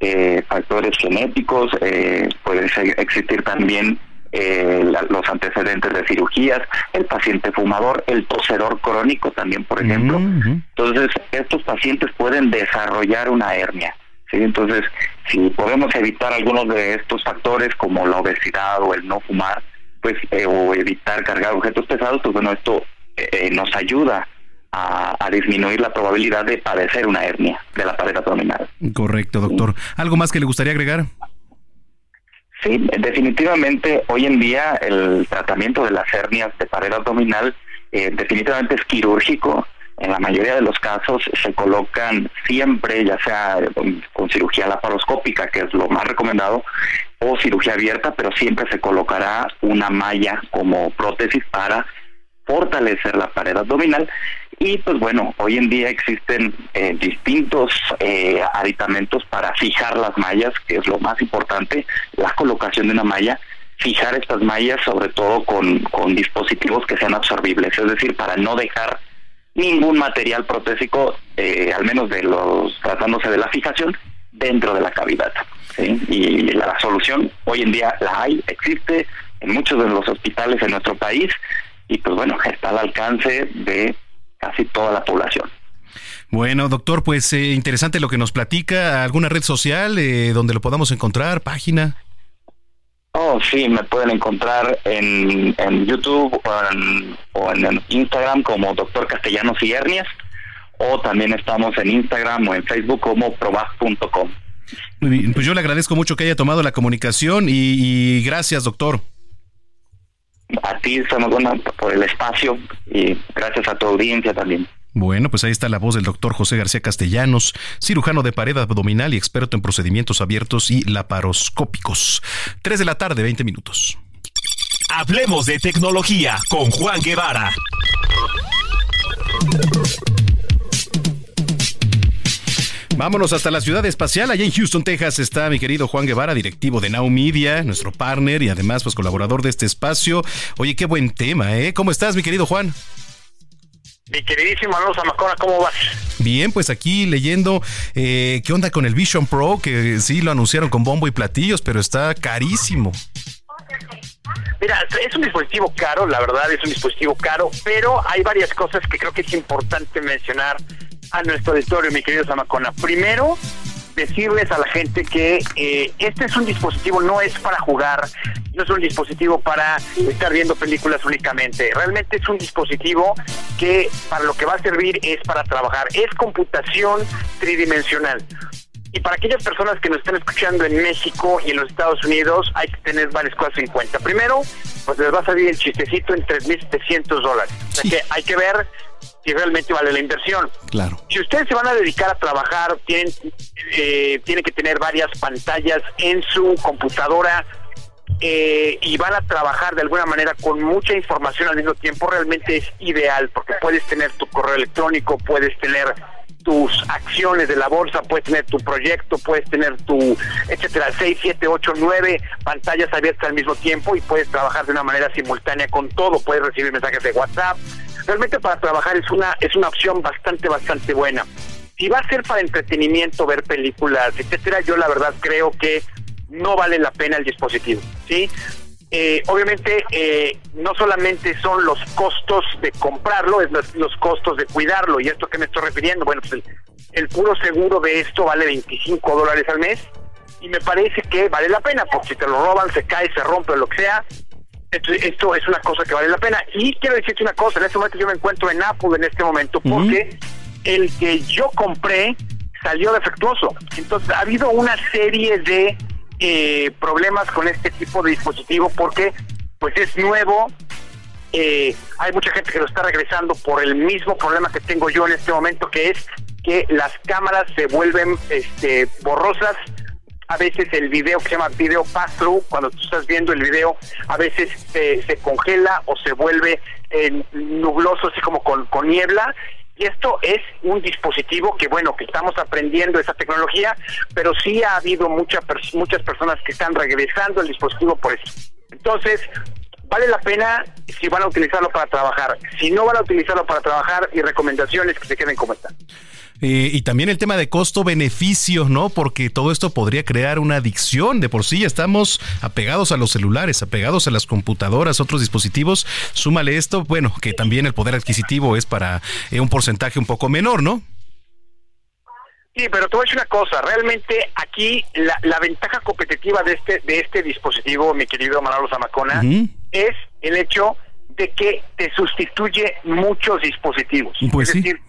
Eh, factores genéticos, eh, puede existir también eh, los antecedentes de cirugías, el paciente fumador, el tosedor crónico también, por ejemplo. Entonces, estos pacientes pueden desarrollar una hernia. ¿sí? Entonces, si podemos evitar algunos de estos factores, como la obesidad o el no fumar, pues eh, o evitar cargar objetos pesados, pues bueno, esto eh, nos ayuda a, disminuir la probabilidad de padecer una hernia de la pared abdominal. Correcto, doctor. ¿Algo más que le gustaría agregar? Sí, definitivamente hoy en día el tratamiento de las hernias de pared abdominal eh, definitivamente es quirúrgico. En la mayoría de los casos se colocan siempre, ya sea con, cirugía laparoscópica, que es lo más recomendado, o cirugía abierta, pero siempre se colocará una malla como prótesis para fortalecer la pared abdominal y pues bueno, hoy en día existen eh, distintos eh, aditamentos para fijar las mallas, que es lo más importante, la colocación de una malla, fijar estas mallas sobre todo con, con dispositivos que sean absorbibles, es decir, para no dejar ningún material protésico, eh, al menos de los tratándose de la fijación, dentro de la cavidad. Y la solución hoy en día la hay, existe en muchos de los hospitales en nuestro país y pues bueno, está al alcance de casi toda la población. Bueno, doctor, pues eh, interesante lo que nos platica. ¿Alguna red social eh, donde lo podamos encontrar? ¿Página? Oh, sí, me pueden encontrar en, en YouTube o en, Instagram como Doctor Castellanos y Hernias, o también estamos en Instagram o en Facebook como probag.com. Pues yo le agradezco mucho que haya tomado la comunicación y gracias, doctor a ti, bueno por el espacio y gracias a tu audiencia también. Bueno, pues ahí está la voz del doctor José García Castellanos, cirujano de pared abdominal y experto en procedimientos abiertos y laparoscópicos. 3 de la tarde, 20 minutos. Hablemos de tecnología con Juan Guevara. Vámonos hasta la ciudad espacial. Allá en Houston, Texas, está mi querido Juan Guevara, directivo de Now Media, nuestro partner y además, pues, colaborador de este espacio. Oye, qué buen tema, ¿eh? ¿Cómo estás, mi querido Juan? Mi queridísimo Alonso Macona, ¿cómo vas? Bien, pues aquí leyendo eh, qué onda con el Vision Pro, que sí lo anunciaron con bombo y platillos, pero está carísimo. Mira, es un dispositivo caro, la verdad es un dispositivo caro, pero hay varias cosas que creo que es importante mencionar a nuestro auditorio, mi querido Samacona. Primero, decirles a la gente que eh, este es un dispositivo, no es para jugar, no es un dispositivo para estar viendo películas únicamente. Realmente es un dispositivo que para lo que va a servir es para trabajar. Es computación tridimensional. Y para aquellas personas que nos están escuchando en México y en los Estados Unidos, hay que tener varias cosas en cuenta. Primero, pues les va a salir el chistecito en 3.700 dólares. O sea que hay que ver si realmente vale la inversión. Claro. Si ustedes se van a dedicar a trabajar, tienen, eh, tienen que tener varias pantallas en su computadora eh, y van a trabajar de alguna manera con mucha información al mismo tiempo, realmente es ideal porque puedes tener tu correo electrónico, puedes tener tus acciones de la bolsa, puedes tener tu proyecto, puedes tener tu, etcétera, 6, 7, 8, 9 pantallas abiertas al mismo tiempo y puedes trabajar de una manera simultánea con todo, puedes recibir mensajes de WhatsApp, realmente para trabajar es una es una opción bastante bastante buena. Si va a ser para entretenimiento, ver películas, etcétera, yo la verdad creo que no vale la pena el dispositivo, ¿sí? Eh, obviamente eh, no solamente son los costos de comprarlo, es los, costos de cuidarlo. ¿Y esto que me estoy refiriendo? Bueno, pues el, el, puro seguro de esto vale 25 dólares al mes y me parece que vale la pena, porque si te lo roban, se cae, se rompe lo que sea, esto, es una cosa que vale la pena. Y quiero decirte una cosa, en este momento yo me encuentro en Apple en este momento porque el que yo compré salió defectuoso. Entonces ha habido una serie de eh, problemas con este tipo de dispositivo porque pues es nuevo, eh, hay mucha gente que lo está regresando por el mismo problema que tengo yo en este momento, que es que las cámaras se vuelven este, borrosas. A veces el video que se llama video pass-through, cuando tú estás viendo el video, a veces se congela o se vuelve eh, nubloso, así como con, con niebla. Y esto es un dispositivo que, bueno, que estamos aprendiendo esa tecnología, pero sí ha habido mucha, muchas personas que están regresando el dispositivo por eso. Entonces, vale la pena si van a utilizarlo para trabajar. Si no van a utilizarlo para trabajar, y recomendaciones que se queden como están. Eh, y también el tema de costo-beneficio, ¿no? Porque todo esto podría crear una adicción. De por sí ya estamos apegados a los celulares, apegados a las computadoras, otros dispositivos. Súmale esto, bueno, que también el poder adquisitivo es para eh, un porcentaje un poco menor, ¿no? Sí, pero te voy a decir una cosa, realmente aquí la, ventaja competitiva de este de este dispositivo, mi querido Manolo Zamacona, es el hecho de que te sustituye muchos dispositivos. Pues es decir,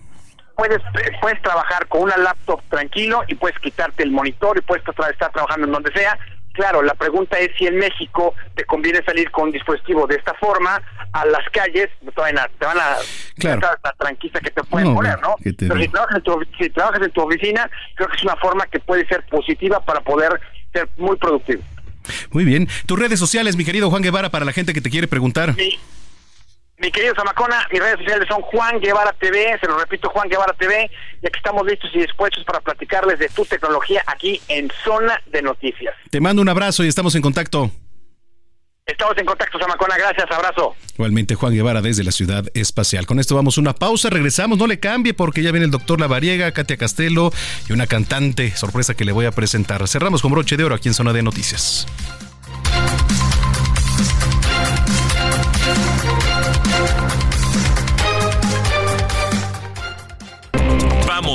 puedes puedes trabajar con una laptop tranquilo y puedes quitarte el monitor y puedes estar trabajando en donde sea Claro, la pregunta es si en México te conviene salir con un dispositivo de esta forma a las calles, te van a, te van a claro. la tranquila que te pueden poner, ¿no? Pero si trabajas, en tu, si trabajas en tu oficina, creo que es una forma que puede ser positiva para poder ser muy productivo. Muy bien. Tus redes sociales, mi querido Juan Guevara, para la gente que te quiere preguntar. Sí. Mi querido Zamacona, mis redes sociales son Juan Guevara TV, se lo repito, Juan Guevara TV, y aquí estamos listos y dispuestos para platicarles de tu tecnología aquí en Zona de Noticias. Te mando un abrazo y estamos en contacto. Estamos en contacto, Zamacona. Gracias, abrazo. Igualmente, Juan Guevara desde la Ciudad Espacial. Con esto vamos a una pausa, regresamos, no le cambie porque ya viene el doctor Lavariega, Katia Castelo y una cantante sorpresa que le voy a presentar. Cerramos con broche de oro aquí en Zona de Noticias.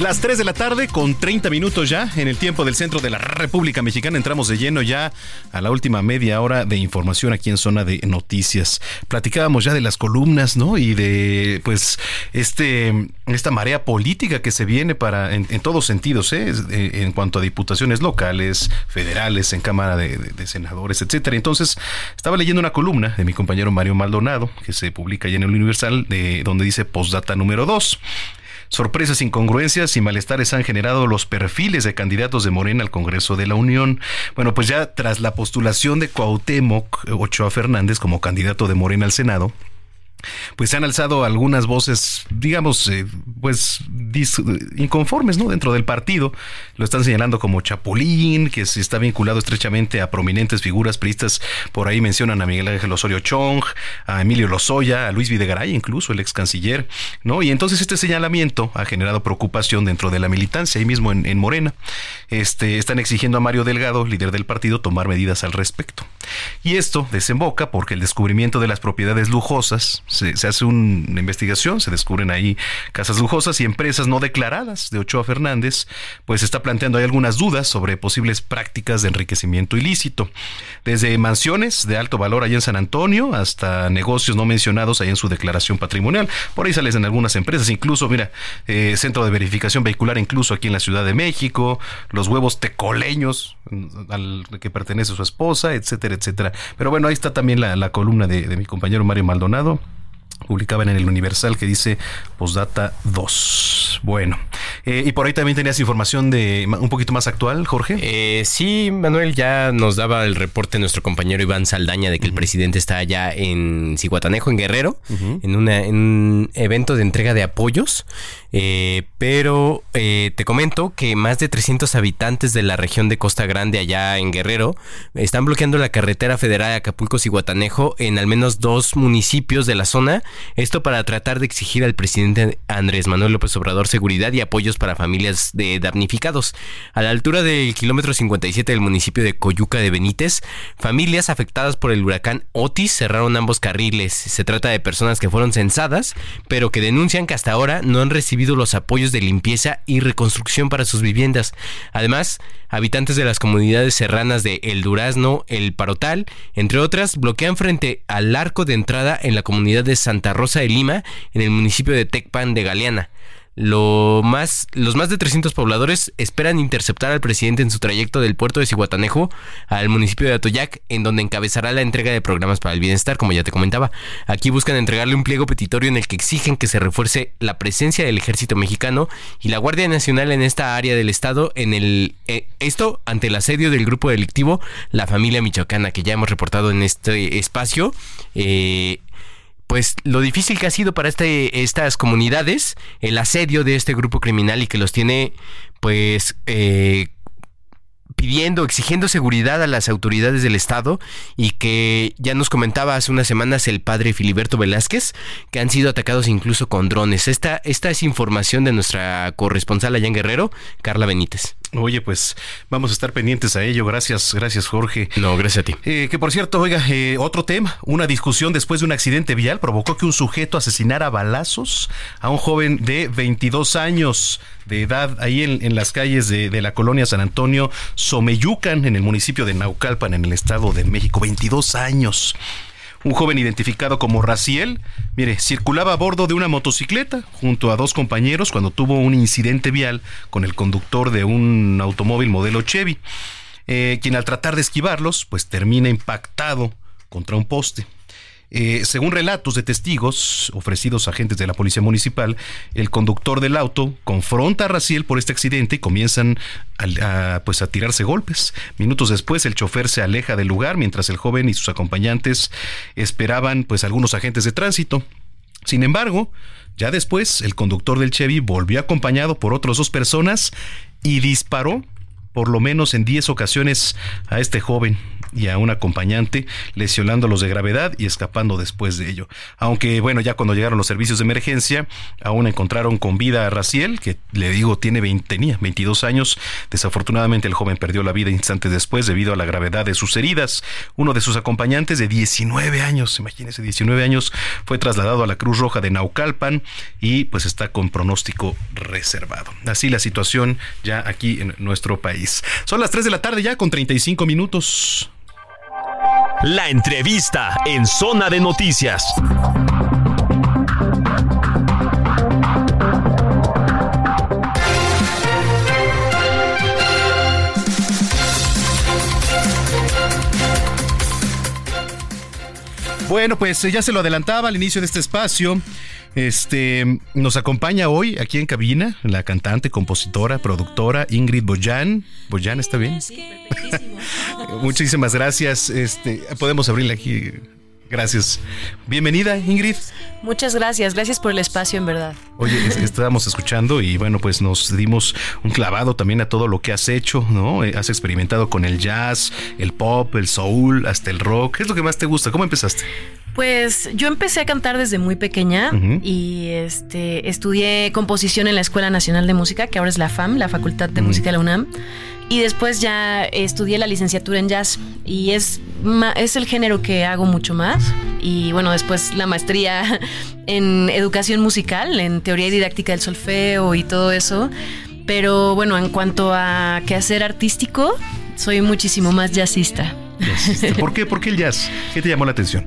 Las 3 de la tarde con 30 minutos ya en el tiempo del centro de la República Mexicana. Entramos de lleno ya a la última media hora de información aquí en zona de noticias. Platicábamos ya de las columnas, ¿no? Y de pues este esta marea política que se viene para en, todos sentidos, ¿eh? en cuanto a diputaciones locales, federales, en Cámara de, Senadores, etcétera. Entonces, estaba leyendo una columna de mi compañero Mario Maldonado, que se publica ya en el Universal, de donde dice postdata número 2. Sorpresas, incongruencias y malestares han generado los perfiles de candidatos de Morena al Congreso de la Unión. Bueno, pues ya tras la postulación de Cuauhtémoc Ochoa Fernández como candidato de Morena al Senado, pues se han alzado algunas voces, digamos, eh, pues inconformes, ¿no? Dentro del partido. Lo están señalando como Chapulín, que se está vinculado estrechamente a prominentes figuras priistas. Por ahí mencionan a Miguel Ángel Osorio Chong, a Emilio Lozoya, a Luis Videgaray, incluso el ex canciller, ¿no? Y entonces este señalamiento ha generado preocupación dentro de la militancia, ahí mismo en, Morena. Este, están exigiendo a Mario Delgado, líder del partido, tomar medidas al respecto. Y esto desemboca porque el descubrimiento de las propiedades lujosas se, hace una investigación, se descubren ahí casas lujosas y empresas no declaradas de Ochoa Fernández, pues está planteando ahí algunas dudas sobre posibles prácticas de enriquecimiento ilícito, desde mansiones de alto valor allá en San Antonio hasta negocios no mencionados ahí en su declaración patrimonial. Por ahí salen en algunas empresas, incluso, mira, eh, centro de verificación vehicular incluso aquí en la Ciudad de México, los huevos tecoleños al que pertenece su esposa, etcétera, etcétera. Pero bueno, ahí está también la, columna de, de mi compañero Mario Maldonado publicaban en el Universal que dice Postdata 2. Bueno, eh, y por ahí también tenías información de un poquito más actual, Jorge. Eh, sí, Manuel, ya nos daba el reporte nuestro compañero Iván Saldaña de que el presidente está allá en Cihuatanejo, en Guerrero, en, una, en un evento de entrega de apoyos. Eh, pero eh, te comento que más de 300 habitantes de la región de Costa Grande, allá en Guerrero, están bloqueando la carretera federal de Acapulco-Cihuatanejo en al menos dos municipios de la zona Esto para tratar de exigir al presidente Andrés Manuel López Obrador seguridad y apoyos para familias de damnificados. A la altura del kilómetro 57 del municipio de Coyuca de Benítez, familias afectadas por el huracán Otis cerraron ambos carriles. Se trata de personas que fueron censadas, pero que denuncian que hasta ahora no han recibido los apoyos de limpieza y reconstrucción para sus viviendas. Además, habitantes de las comunidades serranas de El Durazno, El Parotal, entre otras, bloquean frente al arco de entrada en la comunidad de Santa Rosa de Lima, en el municipio de Tecpan de Galeana. Lo más, los más de 300 pobladores esperan interceptar al presidente en su trayecto del puerto de Cihuatanejo al municipio de Atoyac, en donde encabezará la entrega de programas para el bienestar, como ya te comentaba. Aquí buscan entregarle un pliego petitorio en el que exigen que se refuerce la presencia del ejército mexicano y la Guardia Nacional en esta área del estado, en el eh, esto ante el asedio del grupo delictivo La Familia Michoacana, que ya hemos reportado en este espacio. Eh, pues lo difícil que ha sido para este, estas comunidades el asedio de este grupo criminal y que los tiene pues eh, pidiendo, exigiendo seguridad a las autoridades del Estado y que ya nos comentaba hace unas semanas el padre Filiberto Velázquez, que han sido atacados incluso con drones. Esta, esta es información de nuestra corresponsal allá en Guerrero, Carla Benítez. Oye, pues vamos a estar pendientes a ello. Gracias, gracias Jorge. No, gracias a ti. Eh, que por cierto, oiga, eh, otro tema, una discusión después de un accidente vial provocó que un sujeto asesinara a balazos a un joven de 22 años de edad ahí en, las calles de, de, la colonia San Antonio, Someyucan, en el municipio de Naucalpan, en el Estado de México. 22 años. Un joven identificado como Raciel, mire, circulaba a bordo de una motocicleta junto a dos compañeros cuando tuvo un incidente vial con el conductor de un automóvil modelo Chevy, eh, quien al tratar de esquivarlos, pues termina impactado contra un poste. Eh, según relatos de testigos ofrecidos a agentes de la policía municipal, el conductor del auto confronta a Raciel por este accidente y comienzan a, pues a tirarse golpes. Minutos después, el chofer se aleja del lugar mientras el joven y sus acompañantes esperaban pues algunos agentes de tránsito. Sin embargo, ya después, el conductor del Chevy volvió acompañado por otras dos personas y disparó por lo menos en 10 ocasiones a este joven y a un acompañante, lesionándolos de gravedad y escapando después de ello. Aunque, bueno, ya cuando llegaron los servicios de emergencia, aún encontraron con vida a Raciel, que le digo tiene 20, tenía 22 años. Desafortunadamente el joven perdió la vida instantes después debido a la gravedad de sus heridas. Uno de sus acompañantes de 19 años, imagínense, 19 años, fue trasladado a la Cruz Roja de Naucalpan y pues está con pronóstico reservado. Así la situación ya aquí en nuestro país. Son las 3 de la tarde ya con 35 minutos. La entrevista en Zona de Noticias. Bueno, pues ya se lo adelantaba al inicio de este espacio. Este nos acompaña hoy aquí en cabina la cantante, compositora, productora Ingrid Boyan. Boyan, ¿está bien? Sí, Muchísimas gracias. Este, podemos abrirle aquí. Gracias. Bienvenida, Ingrid. Muchas gracias. Gracias por el espacio, en verdad. Oye, estábamos escuchando y bueno, pues nos dimos un clavado también a todo lo que has hecho, ¿no? Eh, has experimentado con el jazz, el pop, el soul, hasta el rock. ¿Qué es lo que más te gusta? ¿Cómo empezaste? Pues yo empecé a cantar desde muy pequeña y este estudié composición en la Escuela Nacional de Música, que ahora es la FAM, la Facultad de Música de la UNAM. Y después ya estudié la licenciatura en jazz y es, es el género que hago mucho más. Y bueno, después la maestría en educación musical, en teoría y didáctica del solfeo y todo eso. Pero bueno, en cuanto a quehacer artístico, soy muchísimo más jazzista. ¿Por qué? ¿Por qué el jazz? ¿Qué te llamó la atención?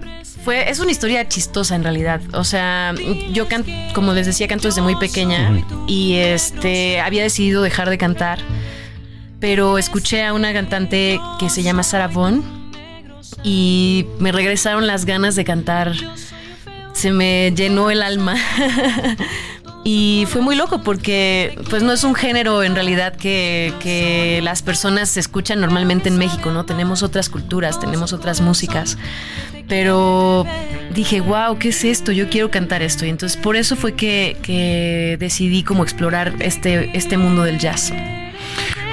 es una historia chistosa en realidad. O sea, yo como les decía, canto desde muy pequeña y este había decidido dejar de cantar, pero escuché a una cantante que se llama Sarah Vaughan y me regresaron las ganas de cantar. Se me llenó el alma. Y fue muy loco porque pues no es un género en realidad que, que, las personas escuchan normalmente en México, ¿no? Tenemos otras culturas, tenemos otras músicas pero dije, wow, ¿qué es esto? Yo quiero cantar esto. Y entonces por eso fue que, decidí como explorar este, este mundo del jazz.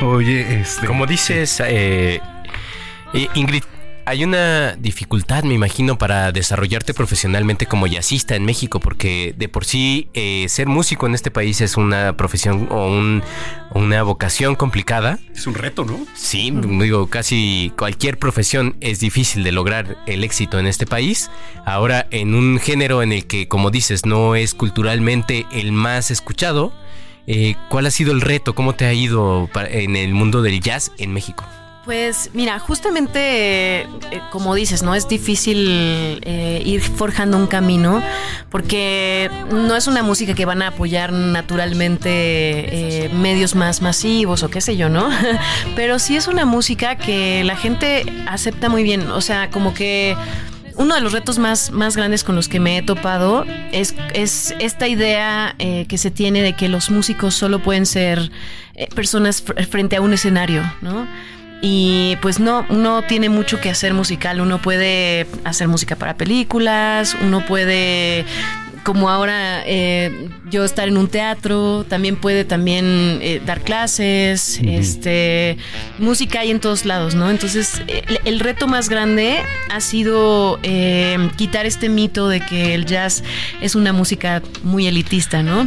Oye, este, como dices, eh, eh, Ingrid, hay una dificultad, me imagino, para desarrollarte profesionalmente como jazzista en México, porque de por sí eh, ser músico en este país es una profesión o un, una vocación complicada. Es un reto, ¿no? Sí, digo, casi cualquier profesión es difícil de lograr el éxito en este país. Ahora, en un género en el que, como dices, no es culturalmente el más escuchado, eh, ¿cuál ha sido el reto? ¿Cómo te ha ido en el mundo del jazz en México? Pues mira, justamente eh, como dices, ¿no? Es difícil eh, ir forjando un camino porque no es una música que van a apoyar naturalmente eh, medios más masivos o qué sé yo, ¿no? Pero sí es una música que la gente acepta muy bien, o sea, como que uno de los retos más, más grandes con los que me he topado es, es esta idea que se tiene de que los músicos solo pueden ser personas frente a un escenario, ¿no? Y pues no, uno tiene mucho que hacer musical. Uno puede hacer música para películas, uno puede como ahora eh, yo estar en un teatro, también puede también eh, dar clases, este, música hay en todos lados, ¿no? Entonces, el, reto más grande ha sido eh, quitar este mito de que el jazz es una música muy elitista, ¿no?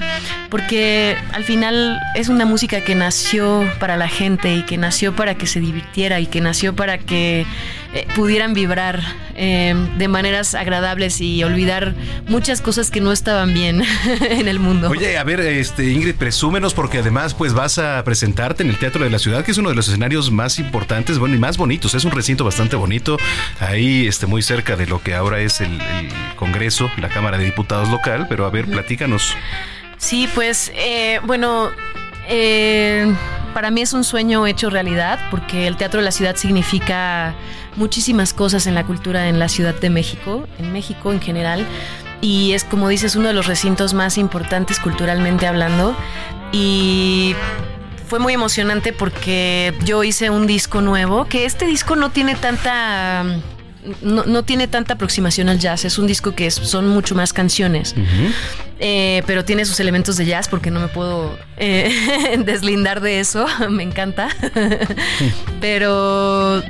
Porque al final es una música que nació para la gente y que nació para que se divirtiera y que nació para que pudieran vibrar de maneras agradables y olvidar muchas cosas que no estaban bien en el mundo. Oye, a ver, este Ingrid, presúmenos porque además pues vas a presentarte en el Teatro de la Ciudad, que es uno de los escenarios más importantes, bueno, y más bonitos. Es un recinto bastante bonito, ahí este, muy cerca de lo que ahora es el, Congreso, la Cámara de Diputados local, pero a ver, platícanos. Sí, pues, eh, bueno, eh, para mí es un sueño hecho realidad, porque el Teatro de la Ciudad significa muchísimas cosas en la cultura en la Ciudad de México, en México en general y es como dices uno de los recintos más importantes culturalmente hablando. Y fue muy emocionante porque yo hice un disco nuevo, que este disco no tiene tanta... No, tiene tanta aproximación al jazz, es un disco que son mucho más canciones, eh, pero tiene sus elementos de jazz porque no me puedo eh, deslindar de eso, me encanta. pero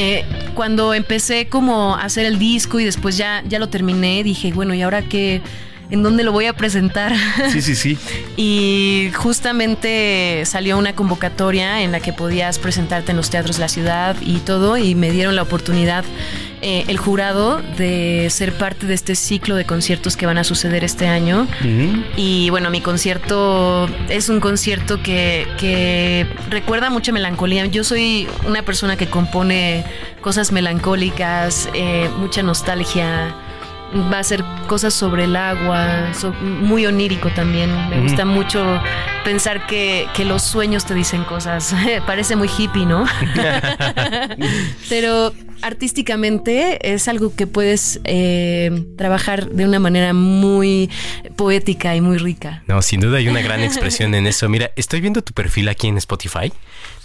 eh, cuando empecé como a hacer el disco y después ya, ya lo terminé, dije, bueno, ¿y ahora qué? ¿En dónde lo voy a presentar? Sí, sí, sí. y justamente salió una convocatoria en la que podías presentarte en los teatros de la ciudad y todo, y me dieron la oportunidad eh, el jurado de ser parte de este ciclo de conciertos que van a suceder este año. Y bueno, mi concierto es un concierto que, que recuerda mucha melancolía. Yo soy una persona que compone cosas melancólicas, eh, mucha nostalgia va a ser cosas sobre el agua, muy onírico también. Me gusta mucho pensar que, que, los sueños te dicen cosas. Parece muy hippie, ¿no? Pero artísticamente es algo que puedes eh, trabajar de una manera muy poética y muy rica. No, sin duda hay una gran expresión en eso. Mira, estoy viendo tu perfil aquí en Spotify.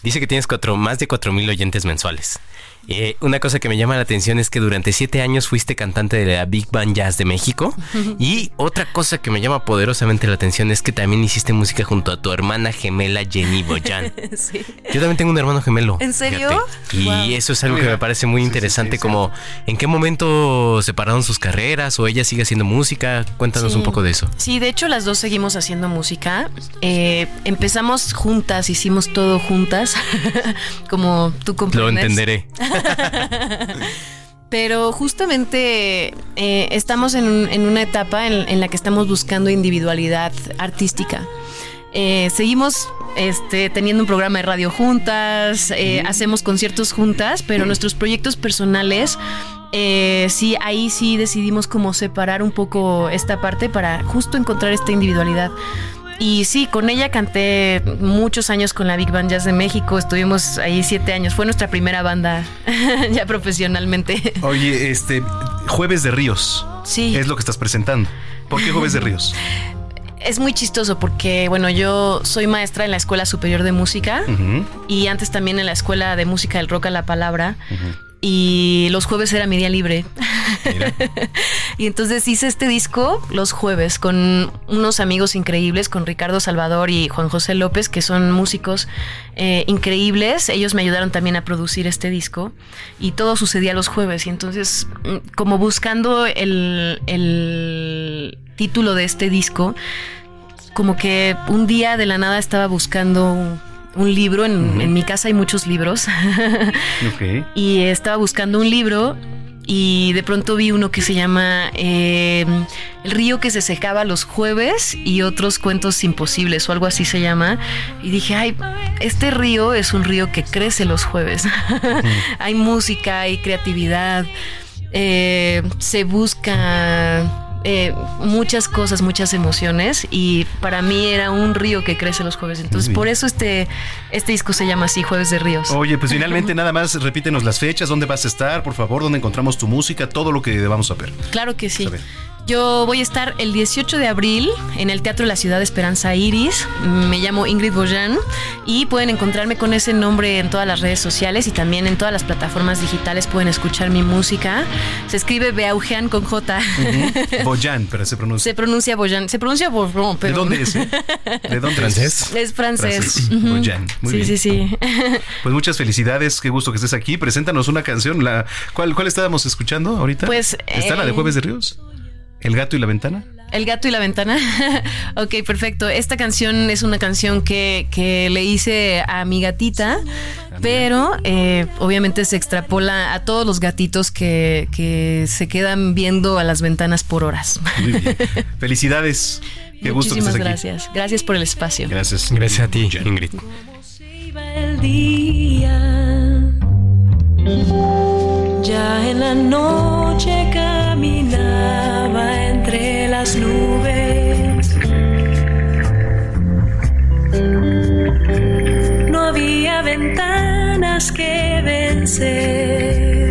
Dice que tienes cuatro, más de cuatro mil oyentes mensuales. Eh, una cosa que me llama la atención es que durante siete años fuiste cantante de la Big Band Jazz de México. y otra cosa que me llama poderosamente la atención es que también hiciste música junto a tu hermana gemela Jenny Boyan. Yo también tengo un hermano gemelo. ¿En serio? Y eso es algo que me parece muy interesante, como en qué momento separaron sus carreras o ella sigue haciendo música. Cuéntanos un poco de eso. Sí, de hecho las dos seguimos haciendo música. Eh, empezamos juntas, hicimos todo juntas, como tú comprendes. Lo entenderé. Pero justamente eh, estamos en, una etapa en, la que estamos buscando individualidad artística. Eh, seguimos este, teniendo un programa de radio juntas, eh, hacemos conciertos juntas, pero nuestros proyectos personales, sí, ahí sí decidimos como separar un poco esta parte para justo encontrar esta individualidad. Y sí, con ella canté muchos años con la Big Band Jazz de México. Estuvimos ahí siete años. Fue nuestra primera banda ya profesionalmente. Oye, este, Jueves de Ríos. Sí. Es lo que estás presentando. ¿Por qué Jueves de Ríos? Es muy chistoso porque, bueno, yo soy maestra en la Escuela Superior de Música y antes también en la Escuela de Música del Rock a la Palabra. Y los jueves era mi día libre. y entonces hice este disco los jueves con unos amigos increíbles, con Ricardo Salvador y Juan José López, que son músicos eh, increíbles. Ellos me ayudaron también a producir este disco y todo sucedía los jueves. Y entonces, mm, como buscando el, el título de este disco, como que un día de la nada estaba buscando un libro, en, mi casa hay muchos libros, y estaba buscando un libro y de pronto vi uno que se llama eh, El río que se secaba los jueves y otros cuentos imposibles o algo así se llama. Y dije, ay, este río es un río que crece los jueves. hay música, hay creatividad, eh, se busca eh, muchas cosas, muchas emociones y para mí era un río que crece los jueves. Entonces, por eso este, este disco se llama así, Jueves de Ríos. Oye, pues finalmente nada más repítenos las fechas, dónde vas a estar, por favor, dónde encontramos tu música, todo lo que debamos saber. Claro que sí. Yo voy a estar el 18 de abril en el Teatro de la Ciudad de Esperanza Iris. Me llamo Ingrid Boyan y pueden encontrarme con ese nombre en todas las redes sociales y también en todas las plataformas digitales pueden escuchar mi música. Se escribe Beaujean con J. Boyan, pero se pronuncia. Se pronuncia Boyan. Se pronuncia Bourron, pero. ¿De dónde es? Eh? ¿De dónde ¿Francés? Es francés. Boyan. Muy sí, bien. sí, sí. Pues muchas felicidades. Qué gusto que estés aquí. Preséntanos una canción. La, ¿cuál, ¿Cuál estábamos escuchando ahorita? Pues. ¿Está la de eh, Jueves de Ríos? ¿El gato y la ventana? El gato y la ventana. ok, perfecto. Esta canción es una canción que, que le hice a mi gatita, pero eh, obviamente se extrapola a todos los gatitos que, que se quedan viendo a las ventanas por horas. Muy bien. Felicidades. Qué gusto que Muchísimas estés aquí. gracias. Gracias por el espacio. Gracias. Gracias a ti, Ingrid. Ya en la noche caminaba entre las nubes. No había ventanas que vencer.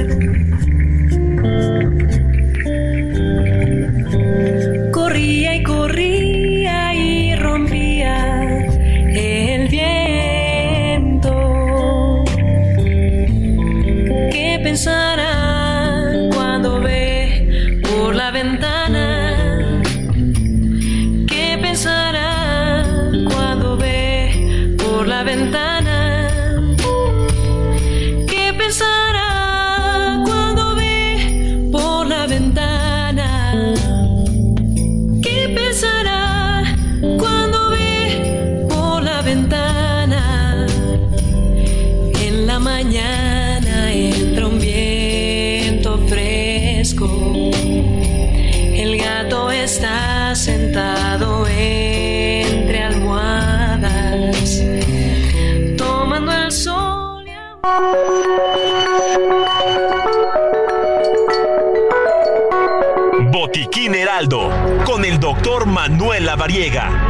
Con el doctor Manuel Lavariega.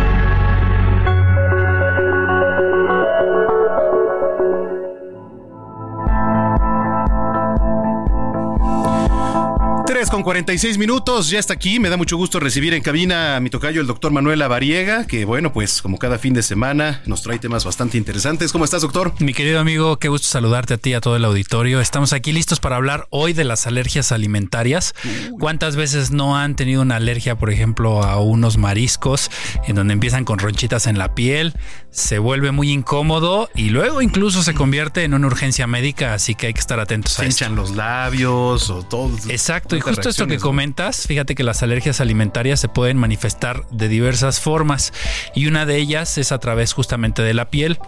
Con 46 minutos, ya está aquí. Me da mucho gusto recibir en cabina a mi tocayo, el doctor Manuel Avariega, que bueno, pues como cada fin de semana nos trae temas bastante interesantes. ¿Cómo estás, doctor? Mi querido amigo, qué gusto saludarte a ti y a todo el auditorio. Estamos aquí listos para hablar hoy de las alergias alimentarias. ¿Cuántas veces no han tenido una alergia, por ejemplo, a unos mariscos, en donde empiezan con ronchitas en la piel, se vuelve muy incómodo y luego incluso se convierte en una urgencia médica, así que hay que estar atentos a Se esto. hinchan los labios o todo. Exacto, y justo esto que comentas, fíjate que las alergias alimentarias se pueden manifestar de diversas formas y una de ellas es a través justamente de la piel.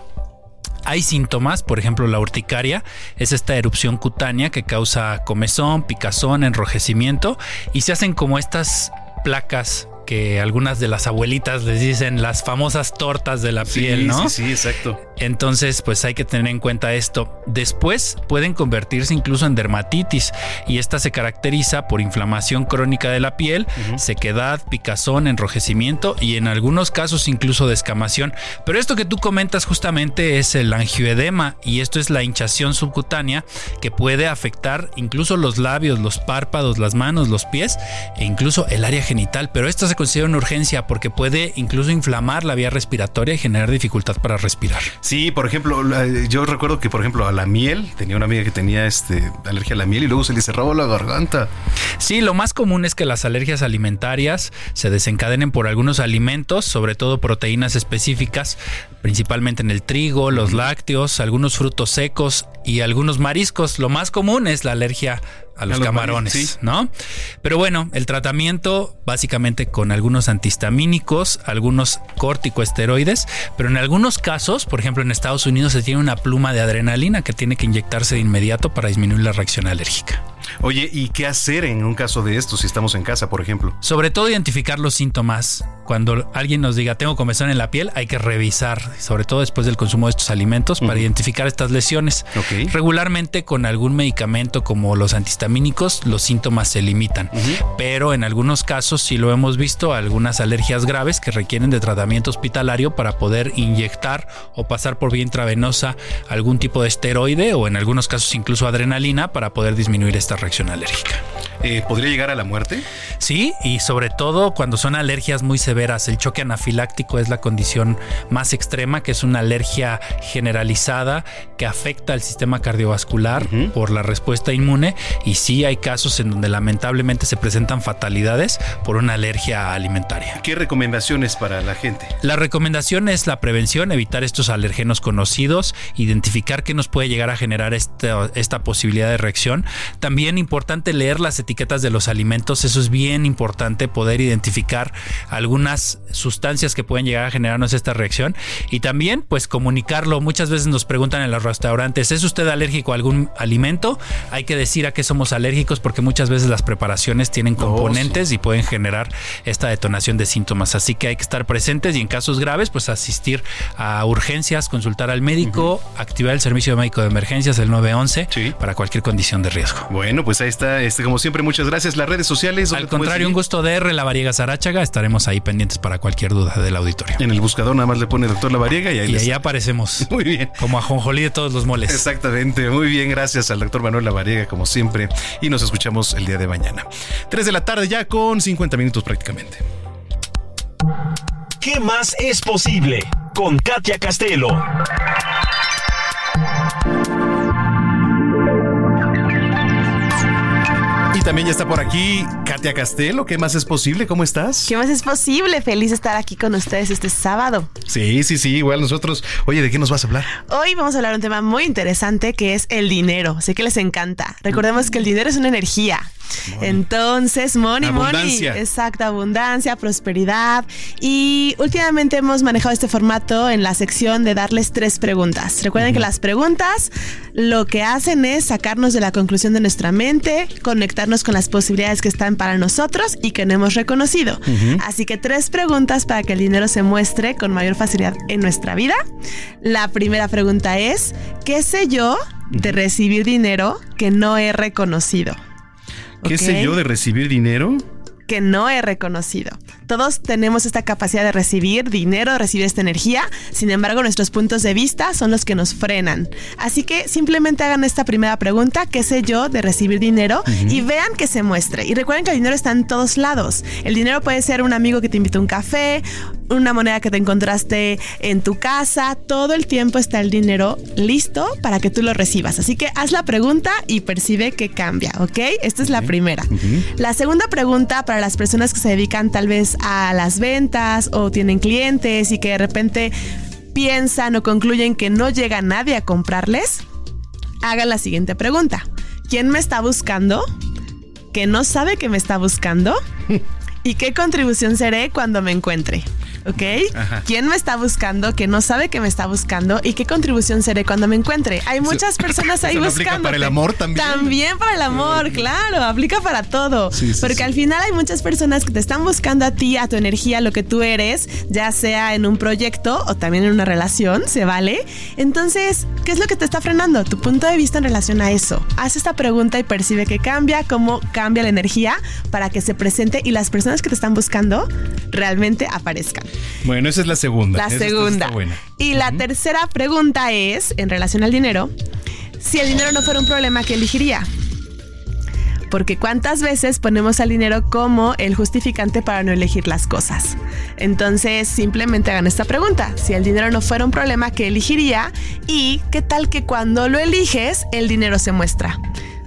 Hay síntomas, por ejemplo, la urticaria es esta erupción cutánea que causa comezón, picazón, enrojecimiento y se hacen como estas placas que algunas de las abuelitas les dicen las famosas tortas de la Sí, piel, ¿no? Sí, sí, exacto. Entonces, pues hay que tener en cuenta esto. Después pueden convertirse incluso en dermatitis y esta se caracteriza por inflamación crónica de la piel, sequedad, picazón, enrojecimiento y en algunos casos incluso descamación. Pero esto que tú comentas justamente es el angioedema y esto es la hinchación subcutánea que puede afectar incluso los labios, los párpados, las manos, los pies e incluso el área genital. Pero esto se se considera una urgencia porque puede incluso inflamar la vía respiratoria y generar dificultad para respirar. Sí, por ejemplo, yo recuerdo que, por ejemplo, a la miel, tenía una amiga que tenía este, alergia a la miel y luego se le cerraba la garganta. Sí, lo más común es que las alergias alimentarias se desencadenen por algunos alimentos, sobre todo proteínas específicas, principalmente en el trigo, los lácteos, algunos frutos secos y algunos mariscos. Lo más común es la alergia a los los camarones, sí. ¿no? Pero bueno, el tratamiento básicamente con algunos antihistamínicos, algunos corticoesteroides, pero en algunos casos, por ejemplo en Estados Unidos se tiene una pluma de adrenalina que tiene que inyectarse de inmediato para disminuir la reacción alérgica. Oye, ¿y qué hacer en un caso de esto si estamos en casa, por ejemplo? Sobre todo identificar los síntomas. Cuando alguien nos diga tengo comezón en la piel, hay que revisar, sobre todo después del consumo de estos alimentos, para identificar estas lesiones. Regularmente con algún medicamento como los antihistamínicos, los síntomas se limitan. Pero en algunos casos, si lo hemos visto, algunas alergias graves que requieren de tratamiento hospitalario para poder inyectar o pasar por vía intravenosa algún tipo de esteroide o en algunos casos incluso adrenalina para poder disminuir esta reacción alérgica. Eh, ¿Podría llegar a la muerte? Sí, y sobre todo cuando son alergias muy severas. El choque anafiláctico es la condición más extrema, que es una alergia generalizada que afecta al sistema cardiovascular por la respuesta inmune. Y sí hay casos en donde lamentablemente se presentan fatalidades por una alergia alimentaria. ¿Qué recomendaciones para la gente? La recomendación es la prevención, evitar estos alergenos conocidos, identificar qué nos puede llegar a generar esta, esta posibilidad de reacción. También importante leer las etiquetas de los alimentos, eso es bien importante poder identificar algunas sustancias que pueden llegar a generarnos esta reacción y también pues comunicarlo. Muchas veces nos preguntan en los restaurantes, ¿es usted alérgico a algún alimento? Hay que decir a qué somos alérgicos porque muchas veces las preparaciones tienen componentes y pueden generar esta detonación de síntomas. Así que hay que estar presentes y en casos graves pues asistir a urgencias, consultar al médico, activar el servicio médico de emergencias, el 911, para cualquier condición de riesgo. Bueno, pues ahí está. Este, como siempre, muchas gracias. Las redes sociales. ¿dónde Al contrario, un gusto de R, La Variega Sarachaga. Estaremos ahí pendientes para cualquier duda del auditorio. En el buscador nada más le pone doctor La Variega y ahí, Y les- ahí aparecemos. Muy bien. Como ajonjolí de todos los moles. Exactamente, muy bien, gracias al doctor Manuel Lavariega como siempre y nos escuchamos el día de mañana. 3 de la tarde ya con 50 minutos prácticamente. ¿Qué más es posible? Con Katia Castelo. También ya está por aquí Katia Castelo, ¿qué más es posible? ¿Cómo estás? ¿Qué más es posible? Feliz de estar aquí con ustedes este sábado. Sí, sí, sí, igual nosotros. Oye, ¿de qué nos vas a hablar? Hoy vamos a hablar de un tema muy interesante que es el dinero. Sé que les encanta. Recordemos que el dinero es una energía. Entonces, money, Abundancia. money. Exacto, abundancia, prosperidad. Y últimamente hemos manejado este formato en la sección de darles tres preguntas. Recuerden que las preguntas lo que hacen es sacarnos de la conclusión de nuestra mente, conectarnos con las posibilidades que están para nosotros y que no hemos reconocido. Así que tres preguntas para que el dinero se muestre con mayor facilidad en nuestra vida. La primera pregunta es, ¿qué sé yo de recibir dinero que no he reconocido? ¿Qué sé yo de recibir dinero? que no he reconocido. Todos tenemos esta capacidad de recibir dinero, de recibir esta energía, sin embargo nuestros puntos de vista son los que nos frenan. Así que simplemente hagan esta primera pregunta, ¿qué sé yo de recibir dinero? Y vean que se muestre. Y recuerden que el dinero está en todos lados. El dinero puede ser un amigo que te invitó a un café, una moneda que te encontraste en tu casa, todo el tiempo está el dinero listo para que tú lo recibas. Así que haz la pregunta y percibe que cambia, ¿ok? Esta es la primera. La segunda pregunta para las personas que se dedican tal vez a las ventas o tienen clientes y que de repente piensan o concluyen que no llega nadie a comprarles, hagan la siguiente pregunta. ¿Quién me está buscando? ¿Que no sabe que me está buscando? ¿Y qué contribución seré cuando me encuentre? ¿Ok? Ajá. ¿Quién me está buscando? Que no sabe que me está buscando. ¿Y qué contribución seré cuando me encuentre? Hay muchas personas ahí ¿Eso no buscando. aplica para el amor también? También para el amor, claro. Aplica para todo. Sí, sí, Porque sí. al final hay muchas personas que te están buscando a ti, a tu energía, lo que tú eres, ya sea en un proyecto o también en una relación, ¿se vale? Entonces, ¿qué es lo que te está frenando? Tu punto de vista en relación a eso. Haz esta pregunta y percibe que cambia, cómo cambia la energía para que se presente y las personas que te están buscando realmente aparezcan. Bueno, esa es la segunda. La Esa segunda. buena. Y la tercera pregunta es, en relación al dinero, si el dinero no fuera un problema, ¿qué elegiría? Porque cuántas veces ponemos al dinero como el justificante para no elegir las cosas. Entonces, simplemente hagan esta pregunta. Si el dinero no fuera un problema, ¿qué elegiría? Y qué tal que cuando lo eliges, el dinero se muestra.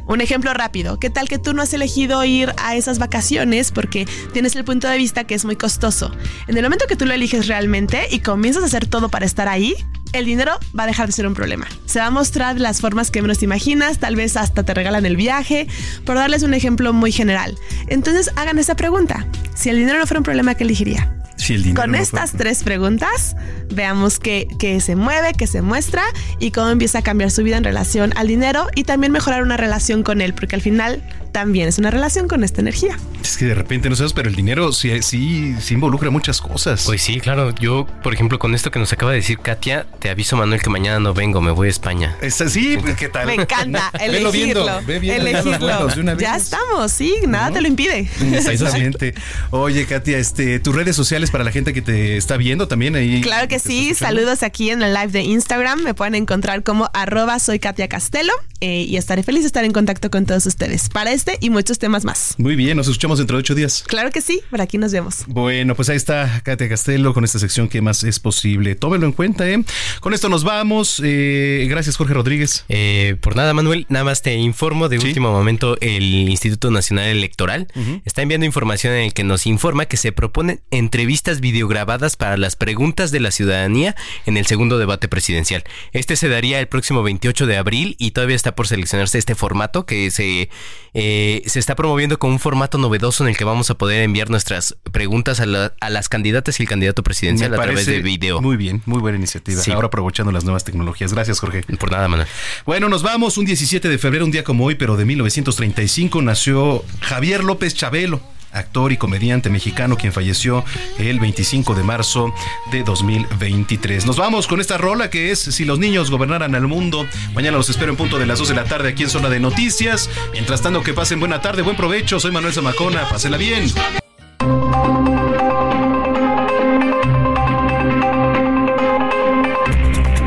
Un ejemplo rápido, ¿qué tal que tú no has elegido ir a esas vacaciones porque tienes el punto de vista que es muy costoso? En el momento que tú lo eliges realmente y comienzas a hacer todo para estar ahí, el dinero va a dejar de ser un problema. Se va a mostrar las formas que menos te imaginas, tal vez hasta te regalan el viaje, por darles un ejemplo muy general. Entonces hagan esa pregunta. Si el dinero no fuera un problema, ¿qué elegiría? Si el dinero Con no estas fuera- tres preguntas, veamos qué, qué se mueve, qué se muestra y cómo empieza a cambiar su vida en relación al dinero y también mejorar una relación con él, porque al final también es una relación con esta energía. Es que de repente no sabes, pero el dinero sí, sí, sí involucra muchas cosas. Pues sí, claro. Yo, por ejemplo, con esto que nos acaba de decir Katia, te aviso, Manuel, que mañana no vengo, me voy a España. Está, sí, pues, ¿qué tal? Me encanta Velo viendo, elegirlo. ve viendo elegirlo. de una vez. Ya estamos, sí, nada te lo impide. Exactamente. Oye, Katia, este, tus redes sociales para la gente que te está viendo también ahí. Claro que sí, saludos aquí en el live de Instagram. Me pueden encontrar como arroba soy Katia Castelo eh, y estaré feliz de estar en contacto con todos ustedes para este y muchos temas más. Muy bien, nos escuchamos dentro de ocho días. Claro que sí, por aquí nos vemos. Bueno, pues ahí está Katia Castelo con esta sección que más es posible. Tómelo en cuenta, ¿eh? Con esto nos vamos. Eh, gracias, Jorge Rodríguez. Eh, por nada, Manuel, nada más te informo de último momento, el Instituto Nacional Electoral está enviando información en el que nos informa que se proponen entrevistas videograbadas para las preguntas de la ciudadanía en el segundo debate presidencial. Este se daría el próximo 28 de abril y todavía está por seleccionarse este formato que se, eh, se está promoviendo con un formato novedoso en el que vamos a poder enviar nuestras preguntas a, la- a las candidatas y el candidato presidencial Me a través de video. Muy bien, muy buena iniciativa. Sí. Ahora aprovechando las nuevas tecnologías. Gracias, Jorge. Por nada, Manuel. Bueno, nos vamos. Un 17 de febrero, un día como hoy, pero de 1935, nació Javier López Chabelo. Actor y comediante mexicano quien falleció el 25 de marzo de 2023. Nos vamos con esta rola que es Si los niños gobernaran al mundo. Mañana los espero en punto de las 2 de la tarde aquí en Zona de Noticias. Mientras tanto, que pasen buena tarde, buen provecho. Soy Manuel Zamacona. Pásenla bien.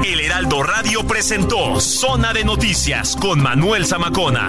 El Heraldo Radio presentó Zona de Noticias con Manuel Zamacona.